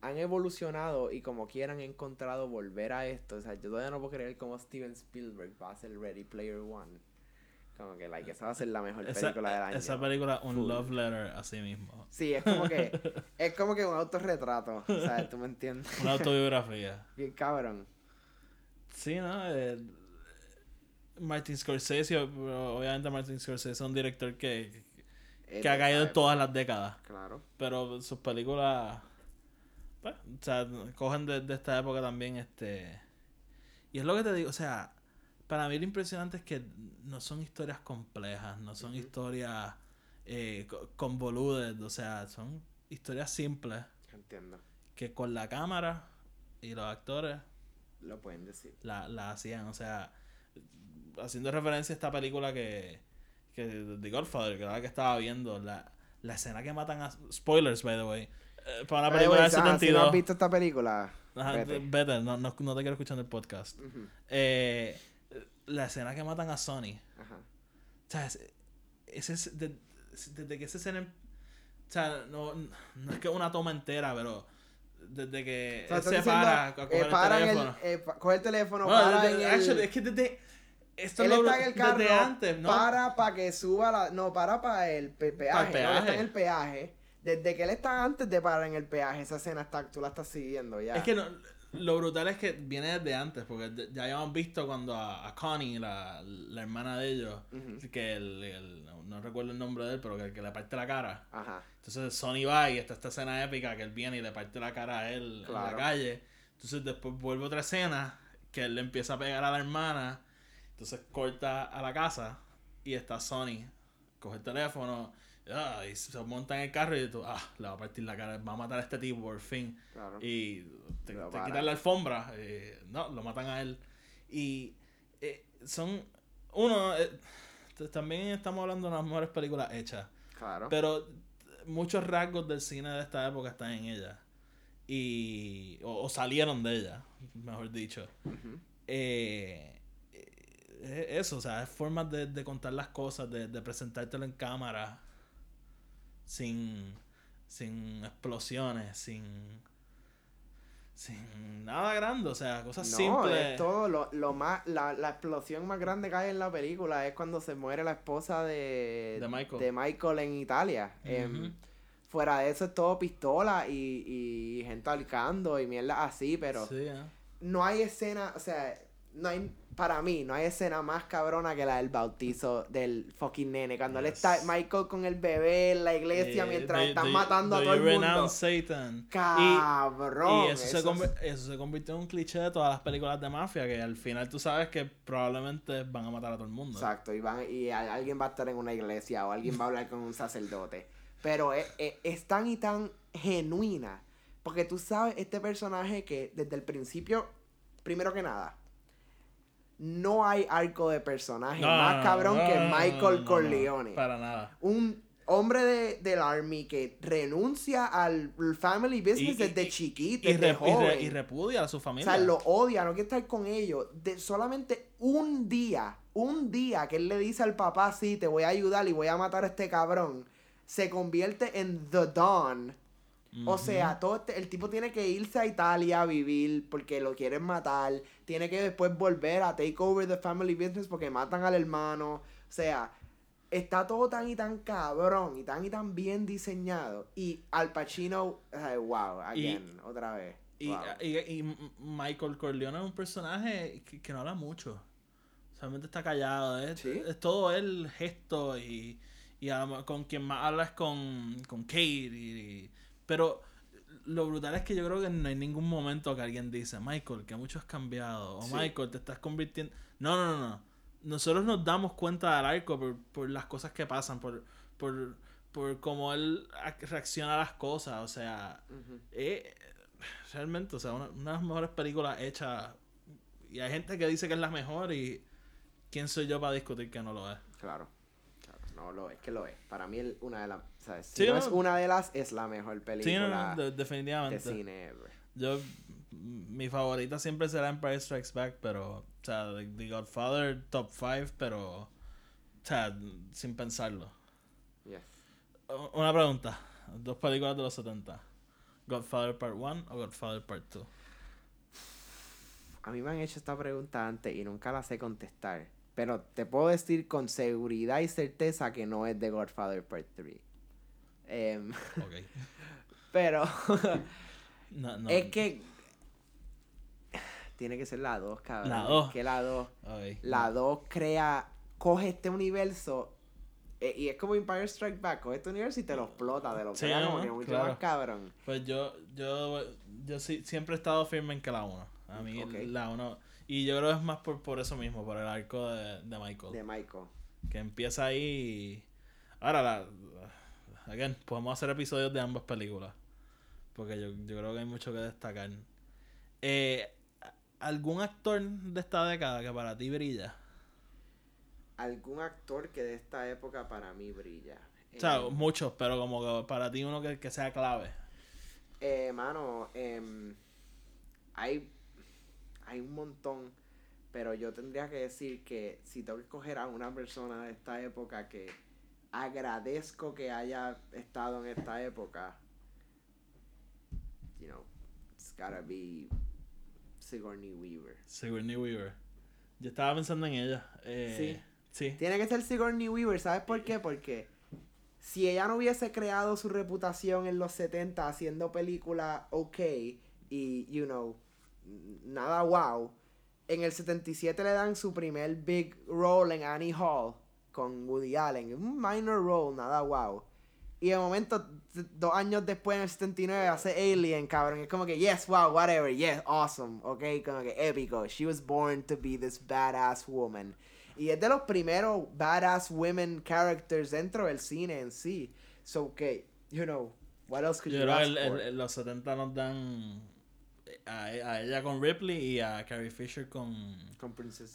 [SPEAKER 2] han evolucionado y como quieran encontrado volver a esto. O sea, yo todavía no puedo creer cómo Steven Spielberg va a hacer Ready Player One. Como que, like, esa va a ser la mejor
[SPEAKER 1] esa,
[SPEAKER 2] película del año.
[SPEAKER 1] esa película, un
[SPEAKER 2] Full.
[SPEAKER 1] love letter a sí mismo.
[SPEAKER 2] Sí, es como que, es como que un autorretrato. O sea, tú me entiendes.
[SPEAKER 1] Una autobiografía.
[SPEAKER 2] Bien cabrón.
[SPEAKER 1] Sí, ¿no? Eh, Martin Scorsese, obviamente Martin Scorsese es un director que,
[SPEAKER 2] Eh,
[SPEAKER 1] que ha caído en todas las décadas.
[SPEAKER 2] Claro.
[SPEAKER 1] Pero sus películas, pues, o sea, cogen de, de esta época también, este... Y es lo que te digo, o sea, para mí lo impresionante es que no son historias complejas, no son historias eh, co- convoluted, o sea, son historias simples
[SPEAKER 2] Entiendo.
[SPEAKER 1] que con la cámara y los actores
[SPEAKER 2] Lo pueden decir.
[SPEAKER 1] la, la hacían, o sea, haciendo referencia a esta película que, que de Godfather, que era la que estaba viendo, la, la escena que matan a... Spoilers, by the way. Eh, para una
[SPEAKER 2] the
[SPEAKER 1] película del
[SPEAKER 2] ah, Si no
[SPEAKER 1] 72.
[SPEAKER 2] has visto esta película,
[SPEAKER 1] Ajá,
[SPEAKER 2] vete.
[SPEAKER 1] vete, no, no, no te quiero escuchar en el podcast.
[SPEAKER 2] Ujú.
[SPEAKER 1] Eh, la escena que matan a Sony.
[SPEAKER 2] Ajá.
[SPEAKER 1] O sea, es- ese es de- desde que esa escena... em- O sea, no, no es que una toma entera, pero desde que
[SPEAKER 2] O sea,
[SPEAKER 1] se
[SPEAKER 2] diciendo,
[SPEAKER 1] para a
[SPEAKER 2] eh,
[SPEAKER 1] coger
[SPEAKER 2] paran
[SPEAKER 1] el
[SPEAKER 2] el-
[SPEAKER 1] teléfono.
[SPEAKER 2] eh, pa- coge el teléfono,
[SPEAKER 1] Bueno,
[SPEAKER 2] para
[SPEAKER 1] desde-
[SPEAKER 2] en el...
[SPEAKER 1] actually, es que desde... Esto
[SPEAKER 2] él
[SPEAKER 1] lo-
[SPEAKER 2] está en el carro,
[SPEAKER 1] desde antes, ¿no?
[SPEAKER 2] para para que suba la... No, para para el pe- peaje.
[SPEAKER 1] Para el.
[SPEAKER 2] Él está en
[SPEAKER 1] peaje.
[SPEAKER 2] el peaje. Desde que él está antes de parar en el peaje, esa escena está, tú la estás siguiendo ya.
[SPEAKER 1] Es que no, lo brutal es que viene desde antes, porque ya habíamos visto cuando a, a Connie, la, la hermana de ellos, que el, el- no, recuerdo el nombre de él, pero que, que le parte la cara.
[SPEAKER 2] Ajá.
[SPEAKER 1] Entonces Sony va y está esta escena épica que él viene y le parte la cara a él en
[SPEAKER 2] Claro.
[SPEAKER 1] la calle. Entonces después vuelve otra escena que él le empieza a pegar a la hermana. Entonces corta a la casa y está Sony. Coge el teléfono ah, y se monta en el carro y tú, ah, le va a partir la cara, va a matar a este tipo por fin.
[SPEAKER 2] Claro.
[SPEAKER 1] Y te, te quitan la alfombra. eh, no, lo matan a él. Y eh, son. Uno, eh, también estamos hablando de las mejores películas hechas.
[SPEAKER 2] Claro.
[SPEAKER 1] Pero muchos rasgos del cine de esta época están en ella. Y. O, o salieron de ella, mejor dicho. Eh, eso, o sea, es formas de, de contar las cosas, de, de presentártelo en cámara. Sin. Sin explosiones, sin. Sin nada grande, o sea, cosas
[SPEAKER 2] No,
[SPEAKER 1] simples.
[SPEAKER 2] es todo lo, lo más, la, la explosión más grande que hay en la película es cuando se muere la esposa de,
[SPEAKER 1] De Michael.
[SPEAKER 2] de Michael en Italia. Em, fuera de eso es todo pistola y, y gente alcando y mierda así, pero
[SPEAKER 1] Sí, ¿eh?
[SPEAKER 2] no hay escena, o sea, no hay, para mí, no hay escena más cabrona que la del bautizo del fucking nene. Cuando él está,
[SPEAKER 1] Yes.
[SPEAKER 2] Michael con el bebé en la iglesia
[SPEAKER 1] Eh,
[SPEAKER 2] mientras están
[SPEAKER 1] do-
[SPEAKER 2] matando a
[SPEAKER 1] do
[SPEAKER 2] todo el mundo.
[SPEAKER 1] Satan.
[SPEAKER 2] Cabrón.
[SPEAKER 1] Y eso, se
[SPEAKER 2] es-
[SPEAKER 1] eso se convirtió en un cliché de todas las películas de mafia, que al final tú sabes que probablemente van a matar a todo el mundo.
[SPEAKER 2] Exacto, y, van, y alguien va a estar en una iglesia o alguien va a hablar con un sacerdote. Pero es, es- es tan y tan genuina. Porque tú sabes, este personaje que desde el principio, primero que nada, no hay arco de personaje
[SPEAKER 1] No,
[SPEAKER 2] más cabrón
[SPEAKER 1] no,
[SPEAKER 2] que
[SPEAKER 1] no,
[SPEAKER 2] Michael Corleone.
[SPEAKER 1] para nada.
[SPEAKER 2] Un, hombre de, del army que renuncia al family business
[SPEAKER 1] Y-
[SPEAKER 2] desde
[SPEAKER 1] y-
[SPEAKER 2] chiquito,
[SPEAKER 1] Y,
[SPEAKER 2] desde joven.
[SPEAKER 1] y repudia a su
[SPEAKER 2] o
[SPEAKER 1] familia.
[SPEAKER 2] sea, lo odia, no quiere estar con ellos. De solamente un día, un día que él le dice al papá, sí, te voy a ayudar y voy a matar a este cabrón, se convierte en The Dawn. O sea, todo este- el tipo tiene que irse a Italia a vivir porque lo quieren matar. Tiene que después volver a take over the family business porque matan al hermano. O sea, está todo tan y tan cabrón y tan y tan bien diseñado. Y Al Pacino, wow, again, otra vez.
[SPEAKER 1] Y,
[SPEAKER 2] wow.
[SPEAKER 1] y- Michael Corleone es un personaje que, que no habla mucho. Solamente está callado. Es,
[SPEAKER 2] Sí.
[SPEAKER 1] es todo el gesto y, y con quien más habla es con, con Kate. pero lo brutal es que yo creo que no hay ningún momento que alguien dice, Michael, que mucho has cambiado. O
[SPEAKER 2] Sí.
[SPEAKER 1] Michael, te estás convirtiendo... No, no, no, no. Nosotros nos damos cuenta del arco por, por las cosas que pasan, por, por, por cómo él ac- reacciona a las cosas. O sea, eh, realmente, o sea, una, una de las mejores películas hechas. Y hay gente que dice que es la mejor y quién soy yo para discutir que no lo es.
[SPEAKER 2] Claro. No lo es, que lo es. Para mí el- una de las, ¿sabes? Si
[SPEAKER 1] Sí,
[SPEAKER 2] no
[SPEAKER 1] no.
[SPEAKER 2] es una de las, es la mejor
[SPEAKER 1] Sí, no,
[SPEAKER 2] película
[SPEAKER 1] no, de-
[SPEAKER 2] de
[SPEAKER 1] definitivamente.
[SPEAKER 2] cine ever.
[SPEAKER 1] Yo, mi favorita siempre será Empire Strikes Back, pero, o sea, The, The Godfather top 5, pero, o sea, sin pensarlo.
[SPEAKER 2] Yes.
[SPEAKER 1] Una pregunta, dos películas de los 70. Godfather Part 1 o Godfather Part 2.
[SPEAKER 2] A mí me han hecho esta pregunta antes y nunca la sé contestar. Pero te puedo decir con seguridad y certeza que no es The Godfather Part 3. Em,
[SPEAKER 1] Ok.
[SPEAKER 2] pero
[SPEAKER 1] No, no.
[SPEAKER 2] es que tiene que ser la 2, cabrón.
[SPEAKER 1] La dos.
[SPEAKER 2] Es que la 2.
[SPEAKER 1] Ok.
[SPEAKER 2] La 2 crea, coge este universo eh, y es como Empire Strike Back, coge este universo y te lo explota, te lo
[SPEAKER 1] Sí, ¿no?
[SPEAKER 2] como que mucho
[SPEAKER 1] Claro.
[SPEAKER 2] más cabrón.
[SPEAKER 1] Pues yo, yo, yo sí, siempre he estado firme en que la 1. A mí
[SPEAKER 2] Ok.
[SPEAKER 1] la 1. Y yo creo que es más por, por eso mismo, por el arco de, de Michael.
[SPEAKER 2] De Michael.
[SPEAKER 1] Que empieza ahí y... Ahora, la, again, podemos hacer episodios de ambas películas. Porque yo, yo creo que hay mucho que destacar. Eh, ¿Algún actor de esta década que para ti brilla?
[SPEAKER 2] Algún actor que de esta época para mí brilla.
[SPEAKER 1] O sea,
[SPEAKER 2] Eh,
[SPEAKER 1] muchos, pero como que para ti uno que, que sea clave.
[SPEAKER 2] Eh, mano, em, hay, hay un montón, pero yo tendría que decir que si tengo que escoger a una persona de esta época que agradezco que haya estado en esta época, you know, it's gotta be Sigourney Weaver.
[SPEAKER 1] Sigourney Weaver. Yo estaba pensando en ella. Eh,
[SPEAKER 2] Sí.
[SPEAKER 1] Sí.
[SPEAKER 2] Tiene que ser Sigourney Weaver, ¿sabes por qué? Porque si ella no hubiese creado su reputación en los 70 haciendo películas ok y, you know, nada wow, en el 77 le dan su primer big role en Annie Hall con Woody Allen, un minor role, nada wow. Y de momento, dos años después, en el 79, hace Alien, cabrón. Es como que, yes, wow, whatever, yes, awesome, ok, como que épico. She was born to be this badass woman. Y es de los primeros badass women characters dentro del cine en sí. So, que, you know, what else could
[SPEAKER 1] Yo
[SPEAKER 2] you
[SPEAKER 1] creo
[SPEAKER 2] ask
[SPEAKER 1] el- el-
[SPEAKER 2] for?
[SPEAKER 1] el- los 70 nos dan a, a ella con Ripley y a Carrie Fisher con,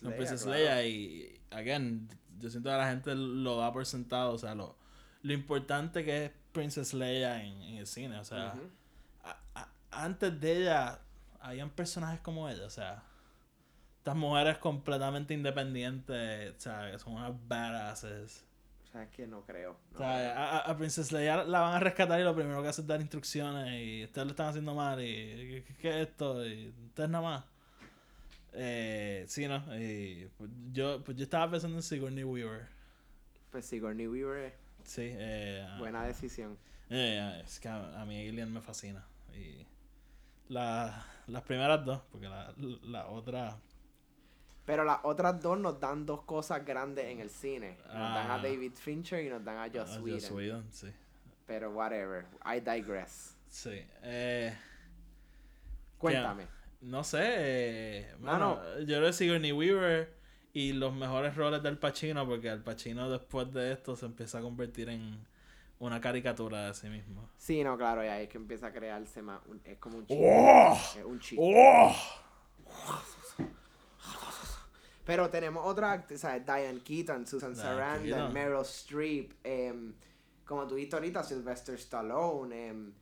[SPEAKER 2] Con Princess
[SPEAKER 1] con
[SPEAKER 2] Leia. Claro.
[SPEAKER 1] Y, again, yo siento que la gente lo da por sentado. O sea, lo, lo importante que es Princess Leia en, en el cine. O sea, a- a- antes de ella, habían personajes como ella. O sea, estas mujeres completamente independientes. O sea, que son unas badasses.
[SPEAKER 2] Sea, es que no creo. no
[SPEAKER 1] O sea,
[SPEAKER 2] creo.
[SPEAKER 1] a, a- Princess Leia la van a rescatar y lo primero que hace es dar instrucciones y ustedes lo están haciendo mal y ¿qué, es esto? Y ustedes nada más. Eh, sí, ¿no? Y, pues, yo, pues yo estaba pensando en Sigourney Weaver.
[SPEAKER 2] Pues Sigourney Weaver es
[SPEAKER 1] Sí, eh,
[SPEAKER 2] buena decisión.
[SPEAKER 1] eh, es que a, a mí Alien me fascina. Y la- las primeras dos, porque la, la otra...
[SPEAKER 2] Pero las otras dos nos dan dos cosas grandes en el cine. Nos dan a
[SPEAKER 1] Ah.
[SPEAKER 2] David Fincher y nos dan a Joss
[SPEAKER 1] ah,
[SPEAKER 2] Whedon.
[SPEAKER 1] Joss Whedon, sí.
[SPEAKER 2] Pero whatever, I digress.
[SPEAKER 1] Sí. Eh,
[SPEAKER 2] Cuéntame.
[SPEAKER 1] No sé, eh, bueno, yo creo que Sigourney Weaver y los mejores roles del Pacino, porque el Pacino después de esto se empieza a convertir en una caricatura de sí mismo.
[SPEAKER 2] Sí, no, claro, ya es que empieza a crearse más. un- es como un chiste.
[SPEAKER 1] ¡Oh!
[SPEAKER 2] Es un chiste.
[SPEAKER 1] ¡Oh!
[SPEAKER 2] Pero tenemos otras actrices, ¿sabes? Diane Keaton, Susan
[SPEAKER 1] Diane
[SPEAKER 2] Sarandon,
[SPEAKER 1] Keaton.
[SPEAKER 2] Meryl Streep. em, como tú dijiste ahorita, Sylvester Stallone, em,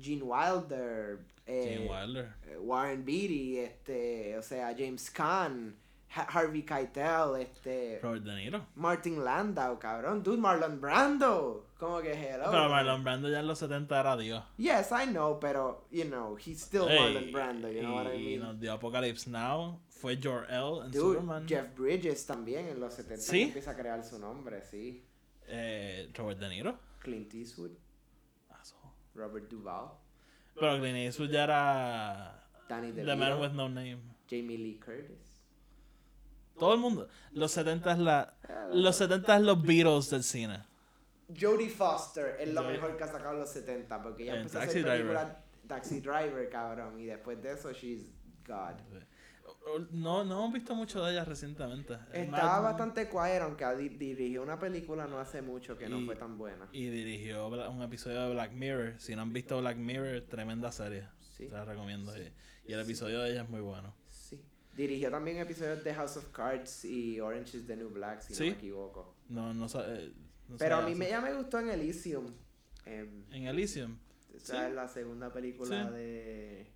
[SPEAKER 2] Gene Wilder, eh,
[SPEAKER 1] Gene Wilder.
[SPEAKER 2] eh, Warren Beatty, este, o sea, James Caan, Ha- Harvey Keitel, este,
[SPEAKER 1] Robert De Niro.
[SPEAKER 2] Martin Landau, cabrón, dude, Marlon Brando, como que hello.
[SPEAKER 1] Pero Marlon Brando ya en los 70 era Dios.
[SPEAKER 2] Yes, I know, pero, you know, he's still Marlon Brando, you know what I mean?
[SPEAKER 1] nos dio Apocalypse Now. Fue Jor-El en
[SPEAKER 2] Dude,
[SPEAKER 1] Superman.
[SPEAKER 2] Jeff Bridges también en los 70
[SPEAKER 1] ¿Sí?
[SPEAKER 2] empieza a crear su nombre, sí.
[SPEAKER 1] Eh, Robert De Niro.
[SPEAKER 2] Clint Eastwood,
[SPEAKER 1] Asshole.
[SPEAKER 2] Robert Duvall,
[SPEAKER 1] Pero Clint Eastwood ya era
[SPEAKER 2] Danny
[SPEAKER 1] The Man
[SPEAKER 2] DeVito,
[SPEAKER 1] with No Name.
[SPEAKER 2] Jamie Lee Curtis.
[SPEAKER 1] Todo el mundo. Los 70 es la... Los 70 es los Beatles del cine.
[SPEAKER 2] Jodie Foster es lo mejor que ha sacado en los 70 porque
[SPEAKER 1] En
[SPEAKER 2] empezó a
[SPEAKER 1] Taxi
[SPEAKER 2] hacer
[SPEAKER 1] Driver.
[SPEAKER 2] películas Taxi Driver, cabrón, y después de eso she's God.
[SPEAKER 1] No, no hemos visto mucho de ella recientemente. Es
[SPEAKER 2] Estaba bastante quiet, aunque di- dirigió una película no hace mucho que no
[SPEAKER 1] Y-
[SPEAKER 2] fue tan buena.
[SPEAKER 1] Y dirigió un episodio de Black Mirror. Si no han visto Black Mirror, tremenda serie.
[SPEAKER 2] Sí.
[SPEAKER 1] Te la recomiendo. Y, y el episodio de ella es muy bueno.
[SPEAKER 2] Sí. Dirigió también episodios de House of Cards y Orange is the New Black, si
[SPEAKER 1] Sí.
[SPEAKER 2] no me equivoco.
[SPEAKER 1] No, no, eh, no
[SPEAKER 2] Pero a mí me, ya me gustó en Elysium. em,
[SPEAKER 1] En Elysium.
[SPEAKER 2] esa
[SPEAKER 1] Sí.
[SPEAKER 2] es la segunda película
[SPEAKER 1] Sí.
[SPEAKER 2] de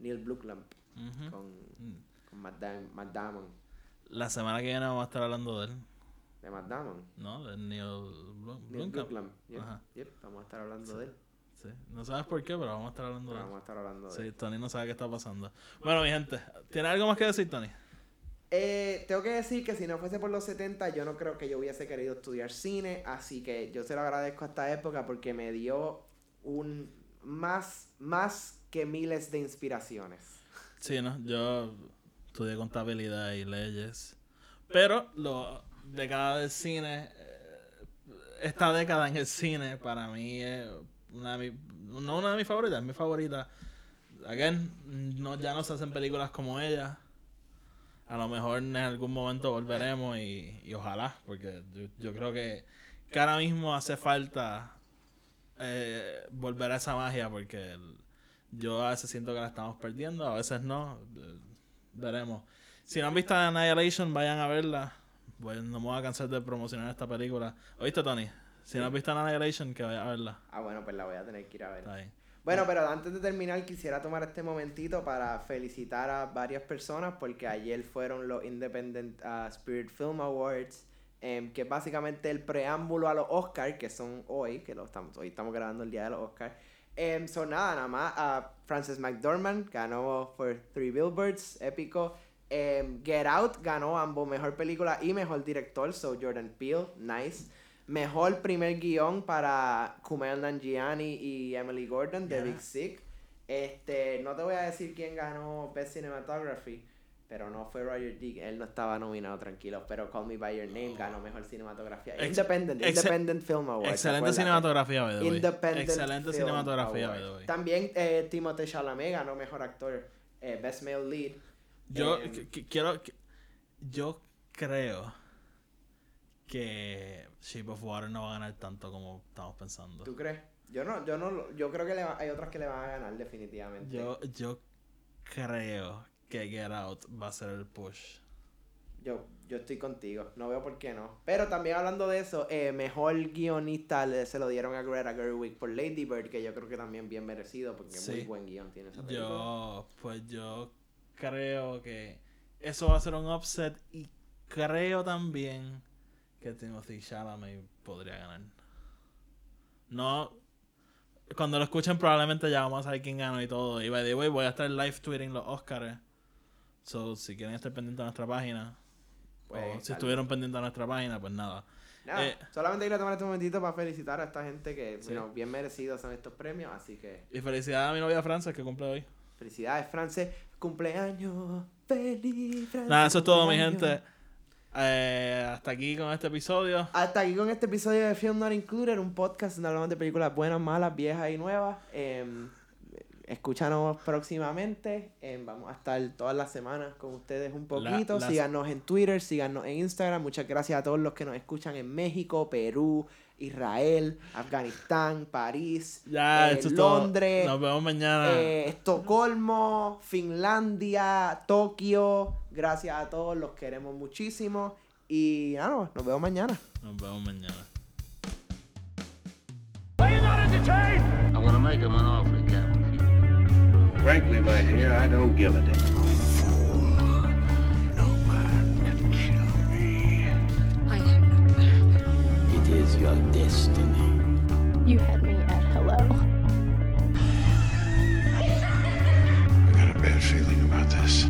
[SPEAKER 2] Neil Blomkamp Con,
[SPEAKER 1] Mm.
[SPEAKER 2] con Matt, Dam- Matt Damon.
[SPEAKER 1] La semana que viene vamos a estar hablando de él.
[SPEAKER 2] De Matt Damon.
[SPEAKER 1] ¿No? De Neil Blom-
[SPEAKER 2] Neil
[SPEAKER 1] Blomkamp.
[SPEAKER 2] Yep,
[SPEAKER 1] Ajá.
[SPEAKER 2] yep, vamos a estar hablando de él.
[SPEAKER 1] Sí. No sabes por qué, pero vamos a estar hablando
[SPEAKER 2] Pero
[SPEAKER 1] de él.
[SPEAKER 2] vamos a estar hablando de
[SPEAKER 1] Sí,
[SPEAKER 2] él.
[SPEAKER 1] Tony no sabe qué está pasando. Bueno, mi gente, ¿tiene algo más que decir, Tony?
[SPEAKER 2] Eh, tengo que decir que si no fuese por los 70, yo no creo que yo hubiese querido estudiar cine, así que yo se lo agradezco a esta época porque me dio un más, más que miles de inspiraciones.
[SPEAKER 1] Sí, ¿no? Yo estudié contabilidad y leyes. Pero lo década del cine, eh, esta década en el cine para mí es una de mis, no una de mis favoritas, es mi favorita. Again, no, ya no se hacen películas como ella. A lo mejor en algún momento volveremos y, y ojalá, porque yo, creo que, que ahora mismo hace falta eh, volver a esa magia porque el- yo a veces siento que la estamos perdiendo, a veces no. eh, Veremos. Si no han visto Annihilation, vayan a verla. Bueno, no me voy a cansar de promocionar esta película. ¿Oíste, Tony? Si no has visto Annihilation, que vayan a verla.
[SPEAKER 2] Ah, bueno, pues la voy a tener que ir a ver.
[SPEAKER 1] Está ahí.
[SPEAKER 2] Bueno, pero antes de terminar, quisiera tomar este momentito para felicitar a varias personas porque ayer fueron los Independent uh, Spirit Film Awards, em, que es básicamente el preámbulo a los Oscars, que son hoy, que lo estamos, hoy estamos grabando el día de los Oscars. Em, son nada, nada más a Frances McDormand, ganó por Three Billboards, épico. Em, Get Out ganó ambos mejor película y mejor director, so Jordan Peele, nice. Mejor primer guion para Kumail Nanjiani y Emily Gordon de
[SPEAKER 1] Yeah.
[SPEAKER 2] Big Sick. Este, no te voy a decir quién ganó Best Cinematography, pero no fue Roger Dick, él no estaba nominado, tranquilo, pero Call Me By Your Name ganó mejor cinematografía.
[SPEAKER 1] Ex-
[SPEAKER 2] Independent, Independent Film Award.
[SPEAKER 1] Excelente cinematografía, by the way.
[SPEAKER 2] Independent
[SPEAKER 1] Excelente
[SPEAKER 2] Film
[SPEAKER 1] cinematografía, by
[SPEAKER 2] Award.
[SPEAKER 1] the way.
[SPEAKER 2] También eh, Timothée Chalamet ganó mejor actor, eh, Best Male Lead.
[SPEAKER 1] Yo qu- quiero. Yo creo que Shape of Water no va a ganar tanto como estamos pensando.
[SPEAKER 2] ¿Tú crees? Yo no, yo no, yo creo que le va- hay otras que le van a ganar definitivamente.
[SPEAKER 1] Yo, yo creo que Get Out va a ser el push.
[SPEAKER 2] Yo, yo estoy contigo, no veo por qué no. Pero también hablando de eso, eh, mejor guionista le- se lo dieron a Greta Gerwig por Lady Bird, que yo creo que también bien merecido, porque
[SPEAKER 1] Sí.
[SPEAKER 2] muy buen guion tiene esa película.
[SPEAKER 1] Yo, pues yo creo que eso va a ser un upset y creo también que Timothy Chalamet podría ganar. No, cuando lo escuchen probablemente ya vamos a saber quién ganó y todo. Y by the way, voy a estar live tweeting los Oscars. So, si quieren estar pendientes a nuestra página,
[SPEAKER 2] Pues,
[SPEAKER 1] o si
[SPEAKER 2] dale.
[SPEAKER 1] estuvieron pendientes a nuestra página, pues nada.
[SPEAKER 2] Nada,
[SPEAKER 1] eh,
[SPEAKER 2] solamente quiero tomar este momentito para felicitar a esta gente que,
[SPEAKER 1] Sí.
[SPEAKER 2] bueno, bien merecidos son estos premios, así que
[SPEAKER 1] Y felicidades a mi novia Frances que cumple hoy.
[SPEAKER 2] felicidades, France, cumpleaños, feliz, France,
[SPEAKER 1] Nada, eso es todo, mi gente. Eh, hasta aquí con este episodio.
[SPEAKER 2] Hasta aquí con este episodio de Film Not Included, un podcast donde hablamos de películas buenas, malas, viejas y nuevas. Em, escúchanos próximamente. Em, vamos a estar todas las semanas con ustedes un
[SPEAKER 1] La-
[SPEAKER 2] poquito. Síganos en Twitter, síganos en Instagram. Muchas gracias a todos los que nos escuchan en México, Perú, Israel, Afganistán, París,
[SPEAKER 1] Ya,
[SPEAKER 2] eh,
[SPEAKER 1] esto es todo.
[SPEAKER 2] Londres,
[SPEAKER 1] Nos vemos mañana.
[SPEAKER 2] eh, Estocolmo, Finlandia, Tokio. Gracias a todos, los queremos muchísimo. Y nada, nos vemos mañana.
[SPEAKER 1] Nos vemos mañana.
[SPEAKER 3] make him an offer refuse.
[SPEAKER 4] Frankly, my dear, I don't give a damn.
[SPEAKER 6] No can kill me.
[SPEAKER 5] I am not mad.
[SPEAKER 7] It is your destiny.
[SPEAKER 5] You had me at hello.
[SPEAKER 6] I got a bad feeling about this.